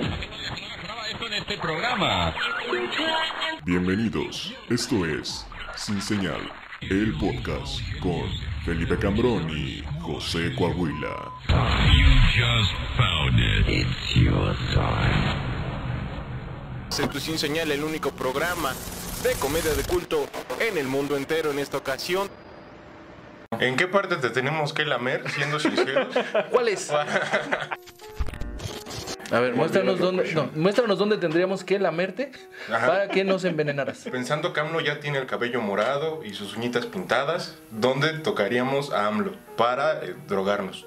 en este programa. Bienvenidos, esto es Sin Señal, el podcast con Felipe Cambrón y José Coahuila. You just found it. It's your time. En tu Sin Señal, el único programa de comedia de culto en el mundo entero en esta ocasión. ¿En qué parte te tenemos que lamer, siendo sinceros? ¿Cuál es? A ver, muéstranos dónde, no, muéstranos dónde tendríamos que lamerte Ajá. para que nos envenenaras. Pensando que AMLO ya tiene el cabello morado y sus uñitas pintadas, ¿dónde tocaríamos a AMLO para eh, drogarnos?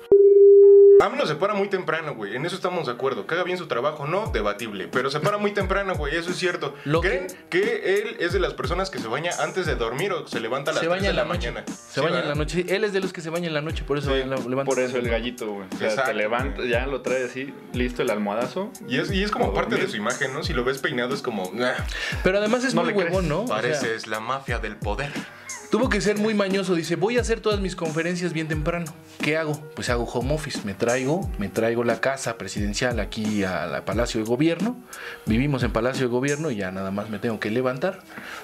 AMLO se para muy temprano, güey. En eso estamos de acuerdo. Haga bien su trabajo, no, debatible. Pero se para muy temprano, güey. Eso es cierto. Lo ¿Creen que... él es de las personas que se baña antes de dormir o se levanta a las Se 3 baña de en la, la noche. mañana? Se Sí, baña en la noche. Él es de los que se baña en la noche, por eso Sí. la- levanta. Por eso el gallito, güey. O sea, Exacto, te levanta, güey. ya lo trae así, listo el almohadazo. Y es, y es como ¿O parte de su imagen, ¿no? Si lo ves peinado es como... "Nah, Pero además es No muy huevón, ¿no? O sea, pareces la mafia del poder. Tuvo que ser muy mañoso. Dice, voy a hacer todas mis conferencias bien temprano. ¿Qué hago? Pues hago home office. Me traigo, me traigo la casa presidencial aquí a la Palacio de Gobierno. Vivimos en Palacio de Gobierno y ya nada más me tengo que levantar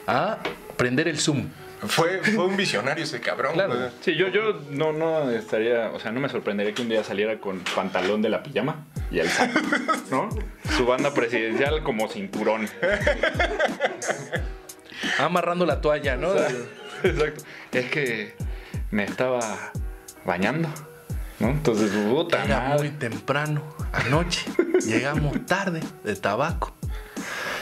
a prender el Zoom. Fue, fue un visionario ese cabrón. Claro. Sí, yo, yo no, no estaría, o sea, no me sorprendería que un día saliera con pantalón de la pijama y el saco, ¿no? Su banda presidencial como cinturón. Amarrando la toalla, ¿no? Exacto. Es que me estaba bañando, ¿no? Entonces, puta Era madre. muy temprano, anoche. Llegamos tarde de tabaco.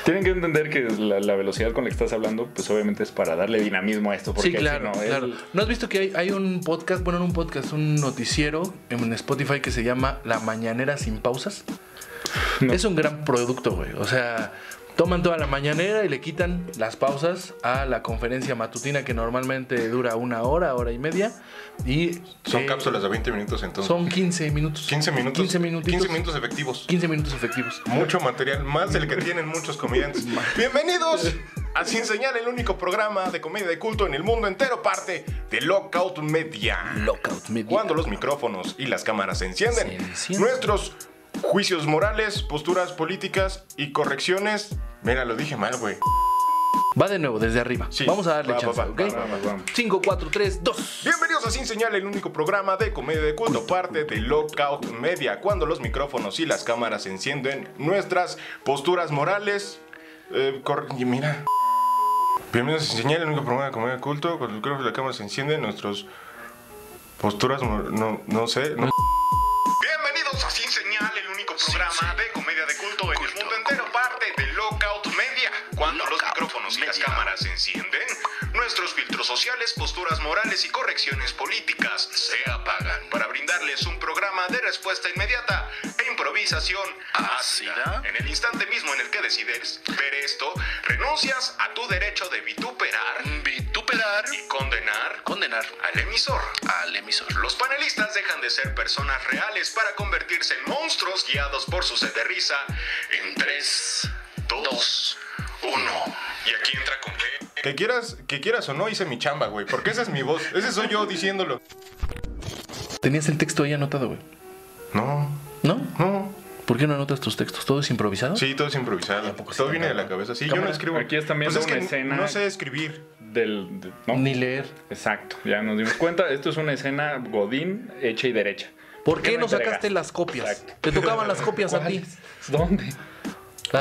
Tienen que entender que la, la velocidad con la que estás hablando, pues obviamente es para darle dinamismo a esto. Porque Sí, claro, no, él- claro. ¿No has visto que hay, hay un podcast, bueno, no un podcast, un noticiero en Spotify que se llama La Mañanera sin pausas? No. Es un gran producto, güey. O sea, toman toda la mañanera y le quitan las pausas a la conferencia matutina que normalmente dura una hora, hora y media. Y Son eh, cápsulas de 20 minutos entonces. Son 15 minutos. 15 minutos. 15 minutitos. 15 minutos efectivos. 15 minutos efectivos. Mucho material, más del que tienen muchos comediantes. Bienvenidos a Sin Señal, el único programa de comedia de culto en el mundo entero, parte de Lockout Media. Lockout Media. Cuando los micrófonos y las cámaras se encienden, Se encienden. nuestros juicios morales, posturas políticas y correcciones. Mira, lo dije mal, güey. Va de nuevo, desde arriba. Sí. Vamos a darle Va, chance, va, ¿ok? va, vamos. 5, 4, 3, 2. Bienvenidos a Sin Señal, el único programa de comedia de culto, parte de Lockout Media, cuando los micrófonos y las cámaras se encienden, nuestras posturas morales. Eh, cor- y mira. Bienvenidos a Sin Señal, el único programa de comedia de culto, cuando los micrófonos y las cámaras encienden, nuestros posturas, mor- no, no sé. no- programa de comedia de culto en el mundo entero, parte de Lockout Media. Cuando los micrófonos y las cámaras se encienden, nuestros filtros sociales, posturas morales y correcciones políticas se apagan para brindarles un programa de respuesta inmediata e improvisación ácida. En el instante mismo en el que decides ver esto, renuncias a tu derecho de vituperar, vituperar y condenar, condenar al emisor, al emisor. Los panelistas dejan de ser personas reales para convertirse en monstruos guiados por su sed de risa en 3, 2, 1. Y aquí entra con qué. Que quieras, que quieras o no, hice mi chamba, güey. Porque esa es mi voz. Ese soy yo diciéndolo. Tenías el texto ahí anotado, güey. No, ¿No? no. ¿Por qué no anotas tus textos? ¿Todo es improvisado? Sí, todo es improvisado. Todo viene de la cámara? cabeza. Sí, yo no Cámara. escribo. Aquí están viendo Pues es una que escena. No sé escribir. del... de- ¿no? Ni leer. Exacto, ya nos dimos cuenta. Esto es una escena Godín hecha y derecha. ¿Por qué no entregas? sacaste las copias? Exacto. Te tocaban las copias a ti. ¿Dónde?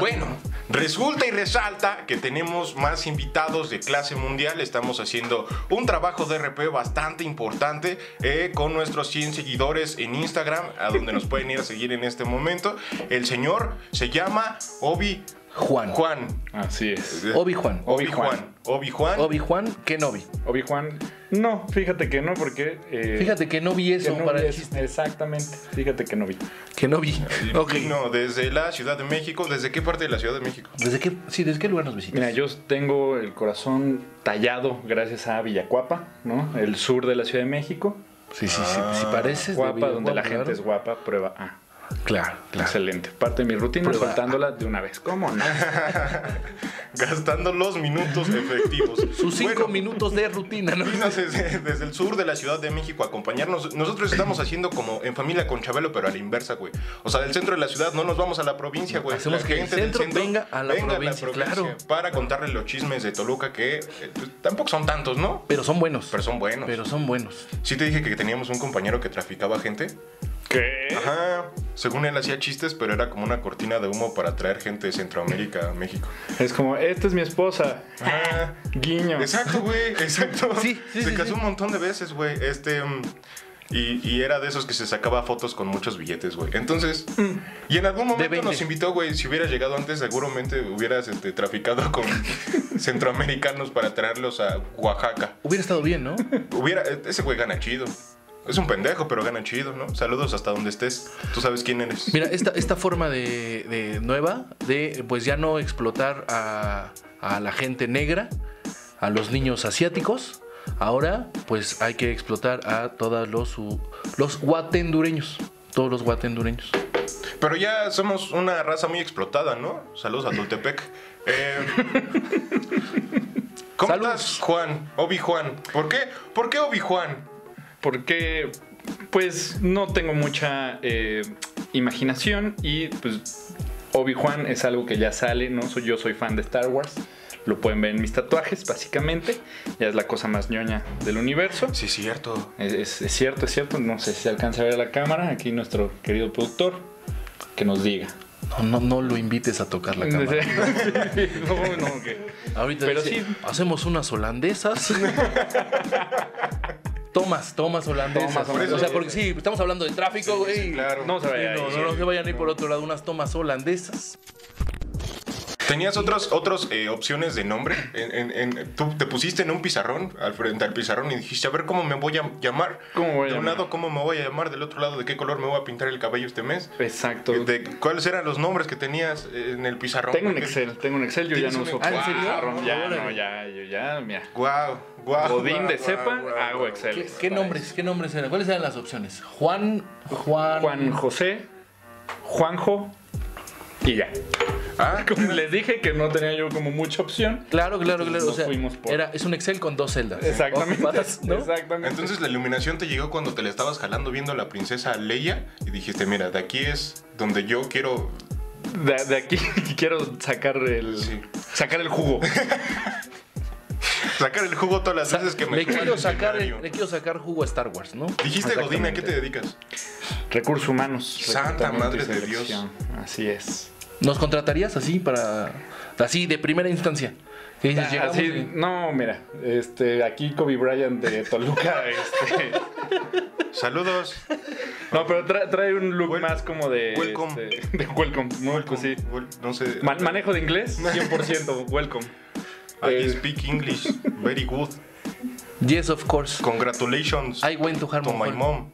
Bueno, resulta y resalta que tenemos más invitados de clase mundial. Estamos haciendo un trabajo de RP bastante importante eh, con nuestros 100 seguidores en Instagram, a donde nos pueden ir a seguir en este momento. El señor se llama Obi Juan. Juan. Así es. Obi Juan. Obi Juan. Obi Juan. Obi Juan, que no vi. Obi Juan, no, fíjate que no, porque. eh, Fíjate que no vi que eso no para vi el eso. chiste. Exactamente, fíjate que no vi. Que no vi. Ok. Vino desde la Ciudad de México. ¿Desde qué parte de la Ciudad de México? ¿Desde qué, sí, ¿desde qué lugar nos visitas? Mira, yo tengo el corazón tallado gracias a Villacuapa, ¿no? El sur de la Ciudad de México. Sí, sí, sí. Si pareces de Guapa, donde la gente es guapa, prueba A. Claro, claro. Excelente. Parte de mi rutina Prueba. soltándola de una vez. ¿Cómo no? Gastando los minutos efectivos. Sus cinco Bueno, minutos de rutina, ¿no? Desde, desde el sur de la Ciudad de México a acompañarnos. Nosotros estamos haciendo como en familia con Chabelo, pero a la inversa, güey. O sea, del centro de la ciudad no nos vamos a la provincia, güey. Hacemos La que el gente del centro venga a la provincia, claro. Para contarle los chismes de Toluca, que eh, pues, tampoco son tantos, ¿no? Pero son buenos. Pero son buenos. Pero son buenos. Sí te dije que teníamos un compañero que traficaba gente. ¿Qué? Ajá. Según él hacía chistes, pero era como una cortina de humo para traer gente de Centroamérica a México. Es como, esta es mi esposa. Ajá. Guiño. Exacto, güey, exacto. Sí, sí, Se sí, casó sí. un montón de veces, güey. Este. mm, Y, y era de esos que se sacaba fotos con muchos billetes, güey. Entonces, y en algún momento 20. nos invitó, güey. Si hubieras llegado antes, seguramente hubieras este, traficado con centroamericanos para traerlos a Oaxaca. Hubiera estado bien, ¿no? Hubiera, ese güey gana chido. Es un pendejo, pero gana chido, ¿no? Saludos hasta donde estés. Tú sabes quién eres. Mira, esta, esta forma de, de nueva de pues ya no explotar a, a la gente negra, a los niños asiáticos. Ahora, pues hay que explotar a todos los, los guatendureños. Todos los guatendureños. Pero ya somos una raza muy explotada, ¿no? Saludos a Tultepec. Eh, ¿Cómo Saludos. estás, Juan? Obi-Juan. ¿Por qué? ¿Por qué Obi-Juan? Porque, pues, no tengo mucha eh, imaginación y, pues, Obi-Wan es algo que ya sale, ¿no? Soy, yo soy fan de Star Wars. Lo pueden ver en mis tatuajes, básicamente. Ya es la cosa más ñoña del universo. Sí, cierto. Es, es- es cierto, es cierto. No sé si se alcanza a ver a la cámara. Aquí nuestro querido productor que nos diga. No, no, no lo invites a tocar la cámara. no, no, que- Ahorita Pero dice, sí. hacemos unas holandesas. tomas, tomas holandesas. Tomas o sea, porque sí, estamos hablando de tráfico, güey. sí, claro. No se Sí, vaya no, no, no se vayan a ir por otro lado, unas tomas holandesas. ¿Tenías otros, otros eh, opciones de nombre? En, en- en- tú te pusiste en un pizarrón, al frente al pizarrón, y dijiste, a ver cómo me voy a llamar. ¿Cómo voy a de un llamar? lado, ¿cómo me voy a llamar? Del otro lado, ¿de qué color me voy a pintar el cabello este mes? Exacto. De, ¿Cuáles eran los nombres que tenías en el pizarrón? Tengo un Excel, tengo un Excel, yo ya ¿Tienes no un uso? Ah, ¿en serio? pizarrón, Ya, no, ya, yo ya, mira. Guau, guau. Godín guau, de guau, cepa, hago guau. Excel. ¿Qué, qué nombres? ¿Qué nombres eran? ¿Cuáles eran las opciones? Juan, Juan. Juan José, Juanjo y ya. Ah, Como les dije que no tenía yo como mucha opción. Claro, claro, claro. O sea, fuimos por- era, es un Excel con dos celdas. Exactamente. Ocupadas, ¿no? Exactamente. Entonces la iluminación te llegó cuando te la estabas jalando viendo a la princesa Leia y dijiste, mira, de aquí es donde yo quiero... de, de aquí quiero sacar el Sí. sacar el jugo. Sacar el jugo todas las veces que me Le quiero, el sacar, escenario. le quiero sacar jugo a Star Wars, ¿no? Dijiste, Godín, ¿a qué te dedicas? Recursos humanos. Santa madre de selección. Así es. ¿Nos contratarías así para. así de primera instancia? Que dices, Así, y- no, mira, este, aquí Kobe Bryant de Toluca, este, Saludos. no, pero trae, trae un look más como de, welcome. este, de welcome, no, pues sí. Wel- No sé. Ma- manejo de inglés, 100%, welcome. I Eh, speak English very good. Yes, of course. Congratulations I went to to my Harmon mom.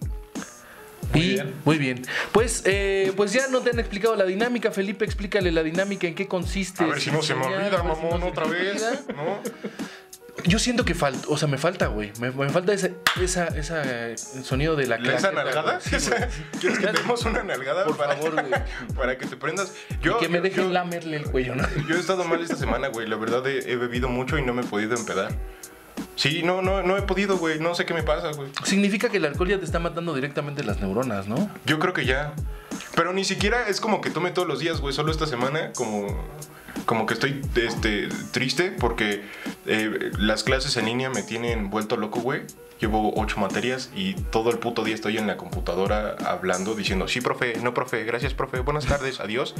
y, bien. muy bien. Pues, eh, pues ya no te han explicado la dinámica. Felipe, explícale la dinámica, en qué consiste. A ver si no se me olvida, si mamón, otra vez. ¿No? Yo siento que falta, o sea, me falta, güey. Me, me falta ese esa, esa eh, sonido de la ¿La- ¿Esa nalgada? Sí. ¿Quieres que demos una nalgada? Por para, favor, güey. Para que te prendas. Yo, Y que me dejen yo- lamerle el cuello, ¿no? Yo he estado mal esta semana, güey. La verdad he, he bebido mucho y no me he podido empedar. Sí, no, no, no he podido, güey. No sé qué me pasa, güey. Significa que el alcohol ya te está matando directamente las neuronas, ¿no? Yo creo que ya. Pero ni siquiera es como que tome todos los días, güey. Solo esta semana, como, como que estoy este, triste porque eh, las clases en línea me tienen vuelto loco, güey. Llevo ocho materias y todo el puto día estoy en la computadora hablando, diciendo, sí, profe, no, profe, gracias, profe, buenas tardes, adiós.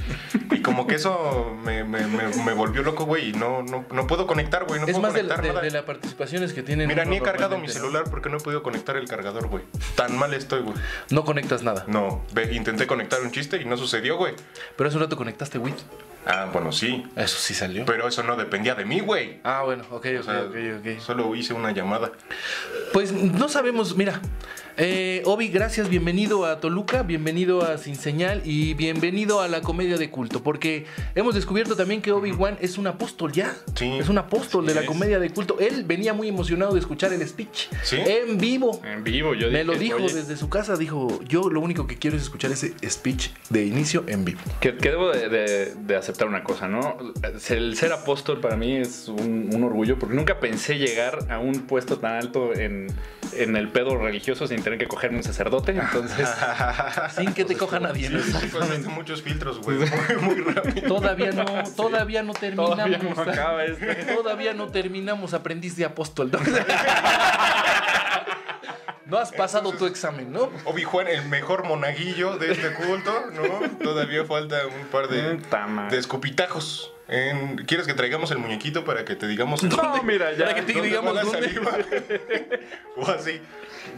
Y como que eso me, me- me- me volvió loco, güey, y no, no, no puedo conectar, güey. No es puedo más de, conectar de, nada. de las participaciones que tienen. Mira, ni he cargado mi celular porque no he podido conectar el cargador, güey. Tan mal estoy, güey. No conectas nada. No, ve, intenté conectar un chiste y no sucedió, güey. Pero hace un rato conectaste WIT. Ah, bueno, sí. Eso sí salió. Pero eso no dependía de mí, güey. Ah, bueno, ok, O ok, ok, ok. Solo hice una llamada. Pues no sabemos, mira, Eh, Obi, gracias, bienvenido a Toluca, bienvenido a Sin Señal y bienvenido a la comedia de culto, porque hemos descubierto también que Obi-Wan es un apóstol ya. Sí. Es un apóstol de la es. comedia de culto. Él venía muy emocionado de escuchar el speech ¿Sí? en vivo. En vivo, yo Me dije, lo dijo "Oye, desde su casa, dijo, yo lo único que quiero es escuchar ese speech de inicio en vivo. Que, que debo de, de- de aceptar una cosa, ¿no? El ser apóstol para mí es un, un orgullo porque nunca pensé llegar a un puesto tan alto en, en el pedo religioso sin tener que cogerme un sacerdote. Entonces, Sin que te coja nadie. muchos filtros, güey. Muy, muy rápido. Todavía no, todavía no terminamos. todavía no acaba esto. Todavía no terminamos aprendiz de apóstol. ¿no? Has pasado tu examen, ¿no? Obi-Juan, el mejor monaguillo de este culto, ¿no? Todavía falta un par de, madre. de escupitajos. En- ¿Quieres que traigamos el muñequito para que te digamos No, mira, ya, Para que te digamos dónde. o así.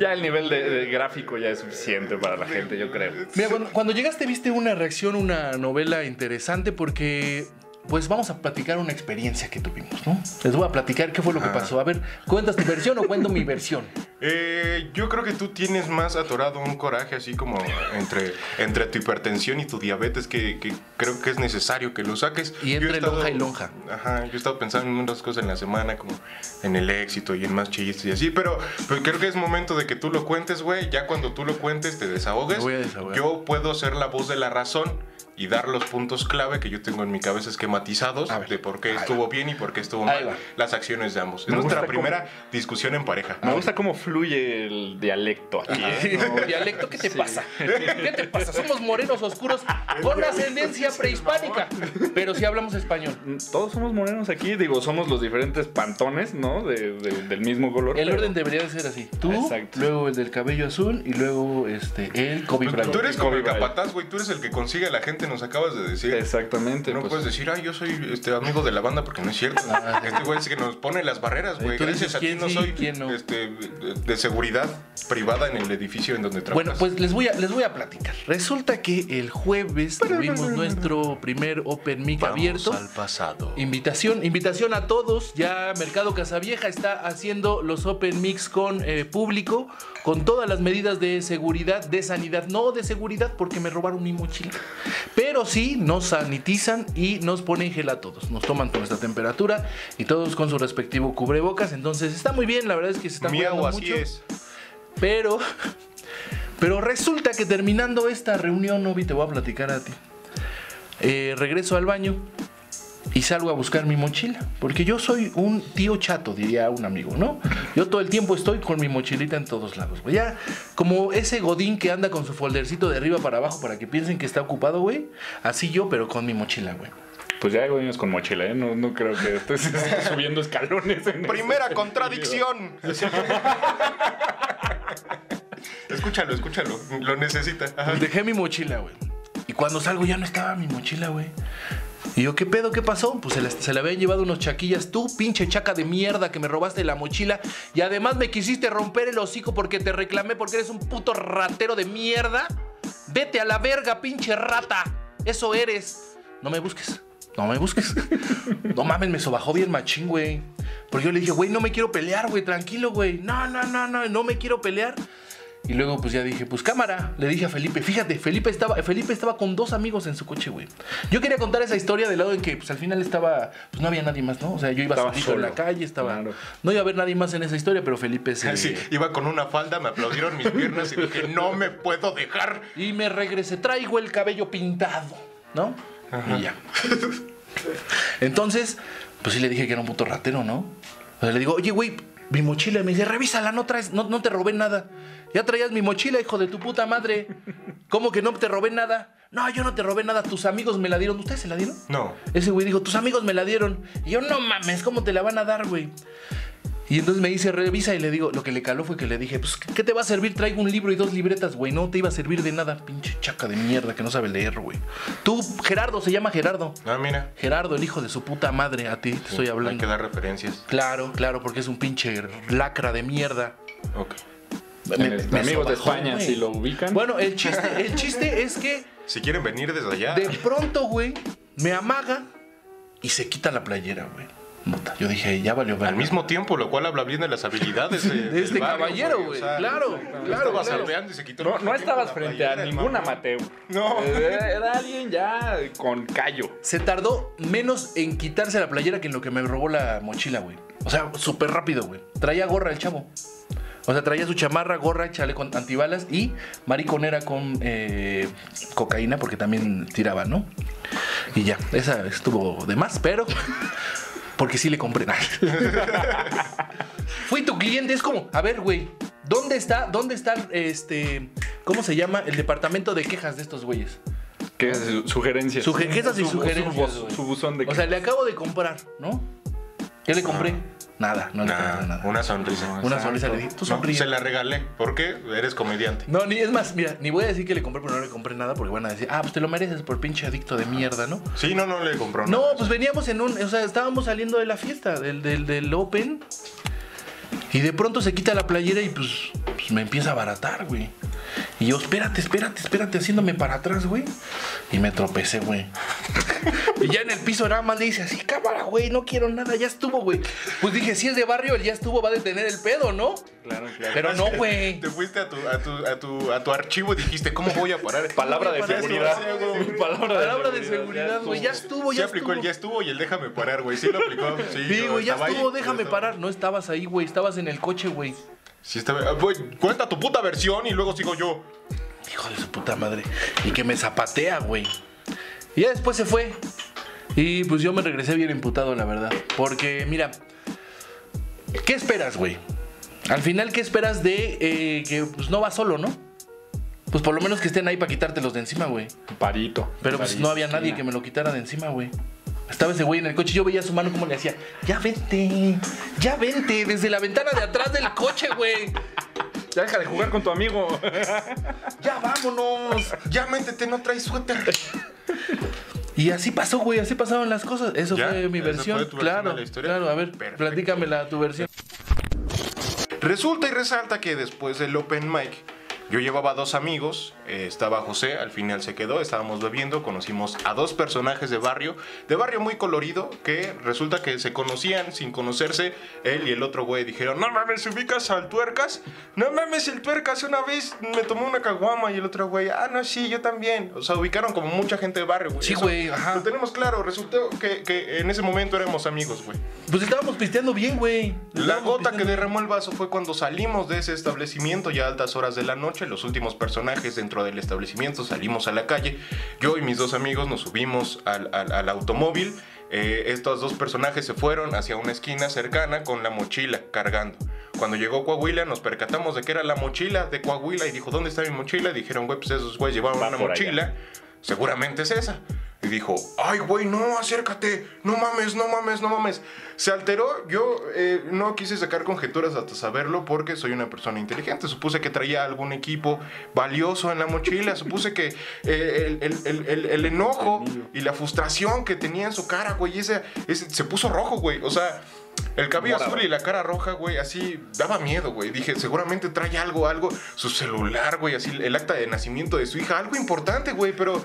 ya el nivel de, de gráfico ya es suficiente para la gente, yo creo. Mira, cuando, cuando llegaste viste una reacción, una novela interesante porque... Pues vamos a platicar una experiencia que tuvimos, ¿no? Les voy a platicar qué fue lo que pasó. A ver, ¿cuentas tu versión o cuento mi versión? Eh, yo creo que tú tienes más atorado un coraje así como entre, entre tu hipertensión y tu diabetes que, que creo que es necesario que lo saques. Y entre estado- lonja y lonja. Ajá, yo he estado pensando en unas cosas en la semana como en el éxito y en más chistes y así, pero, creo que es momento de que tú lo cuentes, güey. Ya cuando tú lo cuentes, te desahogues. Me voy a desahogar. Yo puedo ser la voz de la razón y dar los puntos clave que yo tengo en mi cabeza esquematizados ver. de por qué estuvo bien y por qué estuvo mal las acciones de ambos. Es nuestra primera discusión en pareja. Me gusta cómo fluye el dialecto aquí. ¿eh? ¿Dialecto qué te pasa? ¿Qué te pasa? Somos morenos oscuros con ascendencia prehispánica. Pero sí hablamos español. Todos somos morenos aquí, digo, somos los diferentes pantones, ¿no? De- de- del mismo color. El pero- orden debería de ser así. Tú, Exacto. luego el del cabello azul y luego este el Kobe Bryant. tú eres como el capataz, güey. Tú eres el que consigue a la gente, nos acabas de decir. Exactamente. No pues, puedes decir, ay, yo soy este amigo de la banda porque no es cierto. Ah, este güey es que nos pone las barreras, güey. Tú Gracias dices a ti quién no sí, soy quién no. este, de, de seguridad privada en el edificio en donde trabajas. Bueno, pues les voy, a, les voy a platicar. Resulta que el jueves tuvimos nuestro primer Open Mic abierto. pasado. Invitación, invitación a todos. Ya Mercado Casavieja está haciendo los Open Mix con eh, público, con todas las medidas de seguridad, de sanidad. No de seguridad porque me robaron mi mochila. Pero sí nos sanitizan y nos ponen gel a todos. Nos toman con nuestra temperatura y todos con su respectivo cubrebocas. Entonces está muy bien, la verdad es que se está Miau, cuidando así mucho. es. Pero, pero resulta que terminando esta reunión, Novi, te voy a platicar a ti. Eh, regreso al baño y salgo a buscar mi mochila. Porque yo soy un tío chato, diría un amigo, ¿no? Yo todo el tiempo estoy con mi mochilita en todos lados, güey. Ya, como ese godín que anda con su foldercito de arriba para abajo para que piensen que está ocupado, güey. Así yo, pero con mi mochila, güey. Pues ya hay niños con mochila, ¿eh? No, no creo que estés subiendo escalones. en Primera contradicción. escúchalo, escúchalo. Lo necesita. Ajá. Pues dejé mi mochila, güey. Y cuando salgo ya no estaba mi mochila, güey. Y yo, ¿qué pedo? ¿Qué pasó? Pues se le, se le habían llevado unos chaquillas. Tú, pinche chaca de mierda que me robaste la mochila. Y además me quisiste romper el hocico porque te reclamé porque eres un puto ratero de mierda. Vete a la verga, pinche rata. Eso eres. No me busques. No me busques. No mames, me sobajó bien machín, güey. Porque yo le dije, güey, no me quiero pelear, güey. Tranquilo, güey. No, no, no, no, no me quiero pelear. Y luego pues ya dije, pues cámara, le dije a Felipe, fíjate, Felipe estaba, Felipe estaba con dos amigos en su coche, güey. Yo quería contar esa historia del lado en que pues al final estaba, pues no había nadie más, ¿no? O sea, yo iba Estaba solito en la calle, estaba, Claro. no iba a haber nadie más en esa historia, pero Felipe se... Sí, iba con una falda, me aplaudieron mis piernas y dije, no me puedo dejar. Y me regresé, traigo el cabello pintado, ¿no? Y ya. Entonces, pues sí le dije que era un puto ratero, ¿no? O sea, le digo, oye, güey, mi mochila. Y me dice, revísala, no traes, no, no te robé nada. Ya traías mi mochila, hijo de tu puta madre. ¿Cómo que no te robé nada? No, yo no te robé nada, tus amigos me la dieron. ¿Ustedes se la dieron? No. Ese güey dijo, tus amigos me la dieron. Y yo, no mames, ¿cómo te la van a dar, güey? Y entonces me dice, revisa y le digo, lo que le caló fue que le dije, pues, ¿qué te va a servir? Traigo un libro y dos libretas, güey. No te iba a servir de nada, pinche chaca de mierda que no sabe leer, güey. Tú, Gerardo, se llama Gerardo. Ah, mira. Gerardo, el hijo de su puta madre, a ti te estoy Hay hablando. que dar referencias. Claro, claro, porque es un pinche lacra de mierda. Ok. Me- Amigos me de sobajó, España, si lo ubican. Bueno, el chiste, el chiste es que Si quieren venir desde allá. de pronto, güey, me amaga y se quita la playera, güey. Yo dije, ya valió Al mismo tiempo, lo cual habla bien de las habilidades de, De este barrio, caballero, güey. Claro, claro, Estaba claro. salveando y se quitó No, no estabas con frente a ningún amateur. No. Era, era alguien ya con callo. Se tardó menos en quitarse la playera que en lo que me robó la mochila, güey. O sea, súper rápido, güey. Traía gorra el chavo. O sea, traía su chamarra, gorra, chaleco antibalas y mariconera con eh, cocaína porque también tiraba, ¿no? Y ya, esa estuvo de más, pero porque sí le compré. Fui tu cliente, es como, a ver, güey, ¿dónde está, dónde está, este, cómo se llama el departamento de quejas de estos güeyes? Su- Sugerencias. Suge- quejas y Su- sugerencias, Su, buzón de O sea, le acabo de comprar, ¿no? ¿Qué le compré? Nada, no le compré nada. una sonrisa. Una sonrisa le tú No, se la regalé. ¿Por qué? Eres comediante. No, ni es más, mira, ni voy a decir que le compré, pero no le compré nada porque van a decir, ah, pues te lo mereces por pinche adicto de mierda, ¿no? Sí, no, no le compró No, nada. pues veníamos en un, o sea, estábamos saliendo de la fiesta, del, del, del Open, y de pronto se quita la playera y pues, pues me empieza a abaratar, güey. Y yo, espérate, espérate, espérate, haciéndome para atrás, güey. Y me tropecé, güey. y ya en el piso nada más le dice así, cámara, güey, no quiero nada, ya estuvo, güey. Pues dije, si es de barrio, el ya estuvo, va a detener el pedo, ¿no? Claro, claro. Pero no, güey. Te fuiste a tu, a tu, a tu, a tu archivo y dijiste, ¿cómo voy a parar? Palabra de seguridad. Palabra de Palabra de seguridad, güey, ya estuvo, Sí ya aplicó estuvo. el ya estuvo y el déjame parar, güey. Sí lo aplicó. Sí, güey, ya estuvo, déjame parar. No estabas ahí, güey, estabas en el coche, güey. Sí ah, güey, cuenta tu puta versión y luego sigo yo. Hijo de su puta madre. Y que me zapatea, güey. Y ya después se fue. Y pues yo me regresé bien imputado, la verdad. Porque, mira, ¿qué esperas, güey? Al final, ¿qué esperas de eh, que pues, no va solo, no? Pues por lo menos que estén ahí para quitártelos de encima, güey. Parito. Pero pues no había nadie que me lo quitara de encima, güey. Estaba ese güey en el coche, yo veía su mano como le hacía, ya vente, ya vente, desde la ventana de atrás del coche, güey. Ya deja de jugar con tu amigo. Ya vámonos. Ya métete, no traes suéter. Y así pasó, güey, así pasaron las cosas. Eso ¿Ya? fue mi ¿Esa versión. fue tu versión claro, de la historia? claro. A ver, Perfecto. platícamela tu versión. Resulta y resalta que después del open mic, yo llevaba dos amigos, eh, estaba José, al final se quedó, estábamos bebiendo, conocimos a dos personajes de barrio, de barrio muy colorido, que resulta que se conocían sin conocerse, él y el otro güey dijeron, no mames, ¿ubicas al tuercas? No mames, el tuercas una vez me tomó una caguama y el otro güey, ah, no, sí, yo también. O sea, ubicaron como mucha gente de barrio, güey. Sí, güey, ajá. Lo tenemos claro, resultó que, que en ese momento éramos amigos, güey. Pues estábamos pisteando bien, güey. La gota que derramó el vaso fue cuando salimos de ese establecimiento ya a altas horas de la noche. Los últimos personajes dentro del establecimiento salimos a la calle. Yo y mis dos amigos nos subimos al, al- al automóvil. Eh, estos dos personajes se fueron hacia una esquina cercana con la mochila cargando. Cuando llegó Coahuila nos percatamos de que era la mochila de Coahuila y dijo, ¿dónde está mi mochila? Dijeron, güey, pues esos güeyes llevaban Va una allá. mochila. Seguramente es esa. Y dijo, ay, güey, no, acércate, no mames, no mames, no mames. Se alteró, yo eh, no quise sacar conjeturas hasta saberlo porque soy una persona inteligente. Supuse que traía algún equipo valioso en la mochila, supuse que eh, el, el- el- el- el enojo y la frustración que tenía en su cara, güey, ese, ese- se puso rojo, güey. O sea, el cabello Morado. azul y la cara roja, güey, así daba miedo, güey. Dije, seguramente trae algo, algo, su celular, güey, así el acta de nacimiento de su hija, algo importante, güey, pero,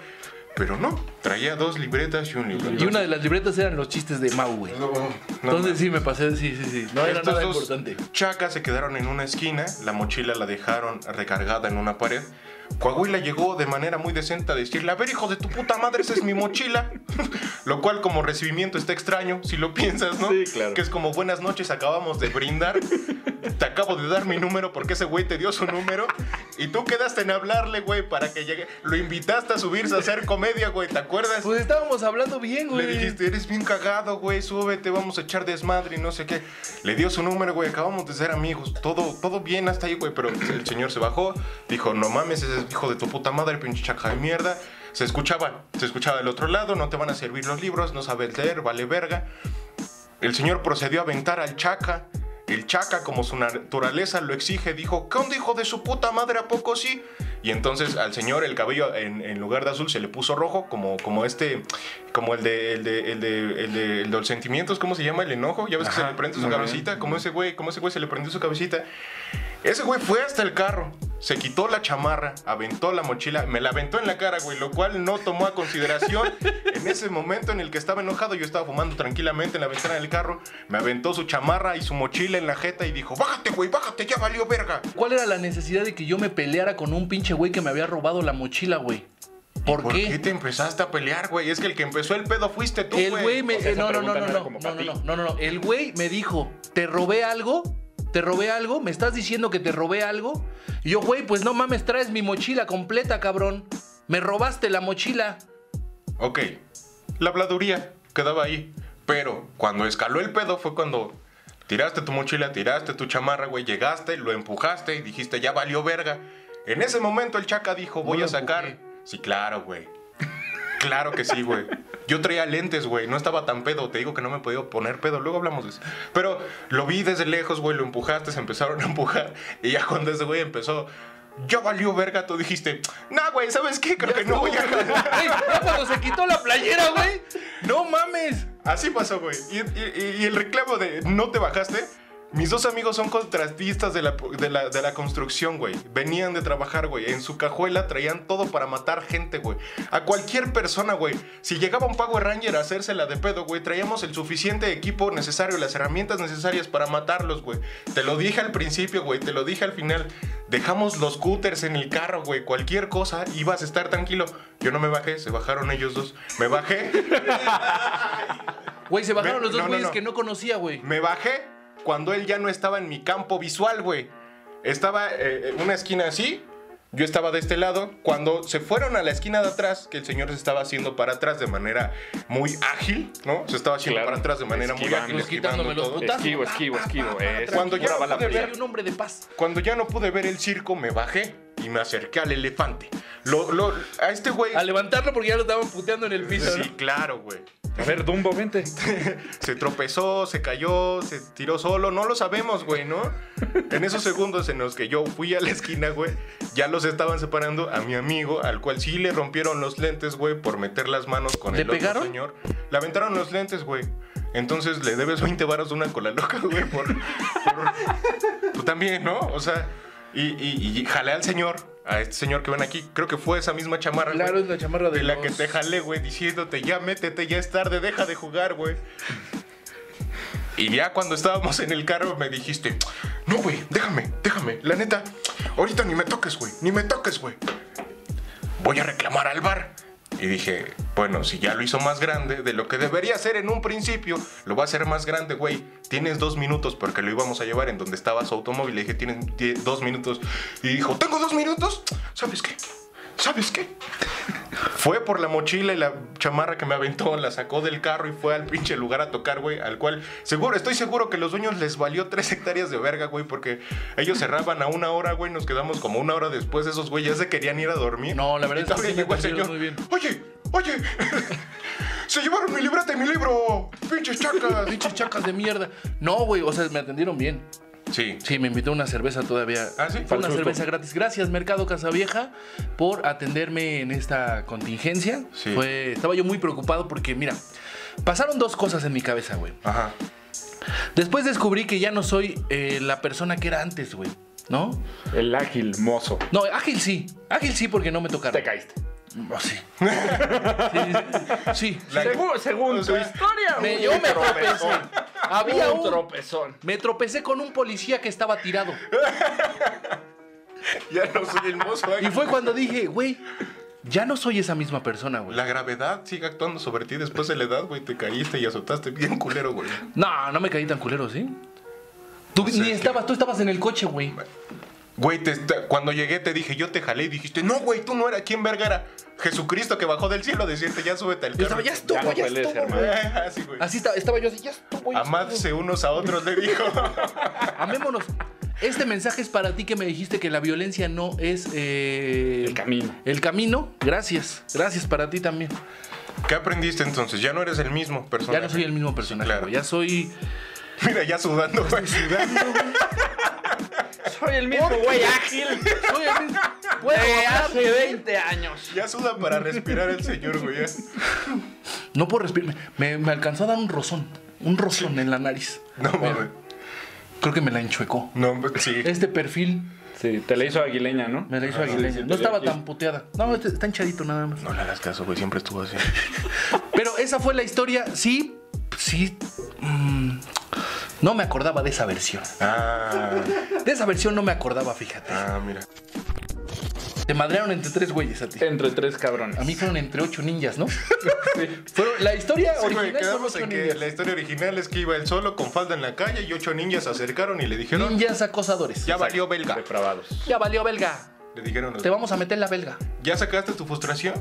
pero no, traía dos libretas y un libro. Y una de las libretas eran los chistes de Mau, güey. No, no, Entonces sí me pasé, sí, sí, sí. No era nada importante. chacas se quedaron en una esquina, la mochila la dejaron recargada en una pared. Coahuila llegó de manera muy decente a decirle, a ver hijo de tu puta madre, esa es mi mochila. Lo cual como recibimiento está extraño, si lo piensas, ¿no? Sí, claro. Que es como buenas noches, acabamos de brindar. Te acabo de dar mi número porque ese güey te dio su número. Y tú quedaste en hablarle, güey, para que llegue. Lo invitaste a subirse a hacer comedia, güey, ¿te acuerdas? Pues estábamos hablando bien, güey. Le dijiste, eres bien cagado, güey, súbete, vamos a echar desmadre y no sé qué. Le dio su número, güey, acabamos de ser amigos. Todo, todo bien hasta ahí, güey, pero el señor se bajó, dijo, no mames, ese es hijo de tu puta madre, pinche chaca de mierda. Se escuchaba, se escuchaba del otro lado, no te van a servir los libros, no sabes leer, vale verga. El señor procedió a aventar al chaca. El chaca, como su naturaleza lo exige, dijo, ¿qué onda, hijo de su puta madre? ¿A poco sí? Y entonces al señor el cabello en, en lugar de azul se le puso rojo, como, como este, como el de, el de, el de, el de, el de los sentimientos, ¿cómo se llama? El enojo. Ya ves que se le prende su cabecita, como ese güey, como ese güey se le prendió su cabecita. Ese güey fue hasta el carro, se quitó la chamarra, aventó la mochila, me la aventó en la cara, güey, lo cual no tomó a consideración en ese momento en el que estaba enojado. Yo estaba fumando tranquilamente en la ventana del carro, me aventó su chamarra y su mochila en la jeta y dijo, bájate, güey, bájate, ya valió verga. ¿Cuál era la necesidad de que yo me peleara con un pinche güey que me había robado la mochila, güey? ¿Por, ¿Por qué? qué te empezaste a pelear, güey? Es que el que empezó el pedo fuiste tú, El güey me. O sea, no, no, no, no, no no, no, no, no, no, no. El güey me dijo, ¿te robé algo? ¿Te robé algo? ¿Me estás diciendo que te robé algo? Y yo, güey, pues no mames, traes mi mochila completa, cabrón. Me robaste la mochila. Ok, la habladuría quedaba ahí. Pero cuando escaló el pedo fue cuando tiraste tu mochila, tiraste tu chamarra, güey, llegaste, lo empujaste y dijiste, ya valió verga. En ese momento el chaca dijo, voy a sacar. empujé. Sí, claro, güey. Claro que sí, güey. Yo traía lentes, güey. No estaba tan pedo. Te digo que no me podía poner pedo. Luego hablamos de eso. Pero lo vi desde lejos, güey. Lo empujaste, se empezaron a empujar. Y ya cuando ese güey empezó, ya valió verga, tú dijiste, nah, güey, ¿sabes qué? Creo que no voy a ya cuando se quitó la playera, güey. No mames. Así pasó, güey. Y, y- y el reclamo de no te bajaste. Mis dos amigos son contratistas de la, de la, de la construcción, güey. Venían de trabajar, güey. En su cajuela traían todo para matar gente, güey. A cualquier persona, güey. Si llegaba un Power Ranger a hacérsela de pedo, güey, traíamos el suficiente equipo necesario, las herramientas necesarias para matarlos, güey. Te lo dije al principio, güey. Te lo dije al final. Dejamos los cúters en el carro, güey. Cualquier cosa, ibas a estar tranquilo. Yo no me bajé, se bajaron ellos dos. Me bajé. Güey, se bajaron los dos no, no, güeyes no. que no conocía, güey. Me bajé cuando él ya no estaba en mi campo visual, güey. Estaba eh, en una esquina así. Yo estaba de este lado. Cuando se fueron a la esquina de atrás, que el señor se estaba haciendo para atrás de manera muy ágil, ¿no? Se estaba haciendo Claro. para atrás de manera muy Esquivando. ágil, los todo. putazos. Esquivo, esquivo, esquivo. Es Cuando ya no pude ver- un hombre de paz. Cuando ya no pude ver el circo, me bajé y me acerqué al elefante. Lo, lo- a este güey. A levantarlo porque ya lo estaban puteando en el piso. Sí, ¿no? claro, güey. A ver, Dumbo, vente. se tropezó, se cayó, se tiró solo, no lo sabemos, güey, ¿no? En esos segundos en los que yo fui a la esquina, güey, ya los estaban separando a mi amigo, al cual sí le rompieron los lentes, güey, por meter las manos con ¿Le el otro pegaron? señor. Le aventaron los lentes, güey. Entonces le debes 20 varos de una cola loca, güey, por, por- Tú también, ¿no? O sea, y, y, y jalé al señor, a este señor que ven aquí, creo que fue esa misma chamarra, Claro, es la chamarra de de la los- que te jalé, güey, diciéndote, ya métete, ya es tarde, deja de jugar, güey. Y ya cuando estábamos en el carro me dijiste, no, güey, déjame, déjame. La neta, ahorita ni me toques, güey, ni me toques, güey. Voy a reclamar al bar. Y dije, bueno, si ya lo hizo más grande de lo que debería ser en un principio, lo va a hacer más grande, güey. Tienes dos minutos porque lo íbamos a llevar en donde estaba su automóvil. Le dije, tienes dos minutos. Y dijo, ¿tengo dos minutos? ¿Sabes qué? ¿Sabes qué? Fue por la mochila y la chamarra que me aventó, la sacó del carro y fue al pinche lugar a tocar, güey, al cual seguro, estoy seguro que los dueños les valió tres hectáreas de verga, güey, porque ellos cerraban a una hora, güey, nos quedamos como una hora después, esos güey ya se querían ir a dormir. No, la verdad Y es que sí llegó el señor, muy bien. oye, oye, se llevaron mi libreta y mi libro, pinches chacas. Pinches chacas de mierda. No, güey, o sea, me atendieron bien. Sí, Sí, me invitó una cerveza todavía. ¿Ah, sí? Fue una susto. cerveza gratis. Gracias, Mercado Casavieja, por atenderme en esta contingencia. Sí. Fue, estaba yo muy preocupado porque, mira, pasaron dos cosas en mi cabeza, güey. ajá. Después descubrí que ya no soy eh, la persona que era antes, güey. ¿No? El ágil mozo. No, ágil sí. Ágil sí porque no me tocaron. Te caíste. Oh, sí. sí. sí, sí. La- Según, según o tu sea, historia, Me- yo me tropezón. tropecé. Había un un... tropezón. Me tropecé con un policía que estaba tirado. Ya no soy el mozo. Y fue cuando dije, güey, ya no soy esa misma persona, güey. La gravedad sigue actuando sobre ti después de la edad, güey. Te caíste y azotaste bien culero, güey. No, no me caí tan culero, ¿sí? Tú ni es que- estabas, tú estabas en el coche, güey. Güey, te está- cuando llegué te dije, yo te jalé y dijiste, no, güey, tú no eras. ¿Quién verga era? Jesucristo que bajó del cielo decirte, ya súbete al carro. estaba, ya estuvo, Ya no ya, pelees, estuvo. hermano. güey. Así, güey. Así estaba, estaba yo así, ya estuvo. ya estuvo. Amadse unos a otros, le dijo. Amémonos. Este mensaje es para ti que me dijiste que la violencia no es eh, El camino. El camino. Gracias. Gracias para ti también. ¿Qué aprendiste entonces? Ya no eres el mismo Ya personaje. no soy el mismo personaje. claro. güey. Ya soy. Mira, ya sudando, güey. Soy el mismo güey ágil Soy el mismo. Hace 20 años. Ya suda para respirar el señor, güey. No puedo respirar. Me, me alcanzó a dar un rozón. Un rozón en la nariz. No, mames. Creo que me la enchuecó. No, sí. Este perfil Sí, te la hizo aguileña, ¿no? Me la hizo Ajá, aguileña. sí, sí, no estaba tan puteada. No, este- está hinchadito nada más. No le hagas caso, güey, siempre estuvo así. Pero esa fue la historia. Sí, sí. mm, no me acordaba de esa versión. Ah, De esa versión no me acordaba, fíjate. ah, mira. Te madrearon entre tres güeyes a ti. Entre tres cabrones. A mí fueron entre ocho ninjas, ¿no? Fueron- la historia Sí, original fueron quedamos ocho en que la historia original es que iba él solo con falda en la calle y ocho ninjas se acercaron y le dijeron, Ninjas acosadores. ya valió belga. Depravados. Ya valió, belga. Le dijeron, Te vamos a meter la belga. ¿ya sacaste tu frustración?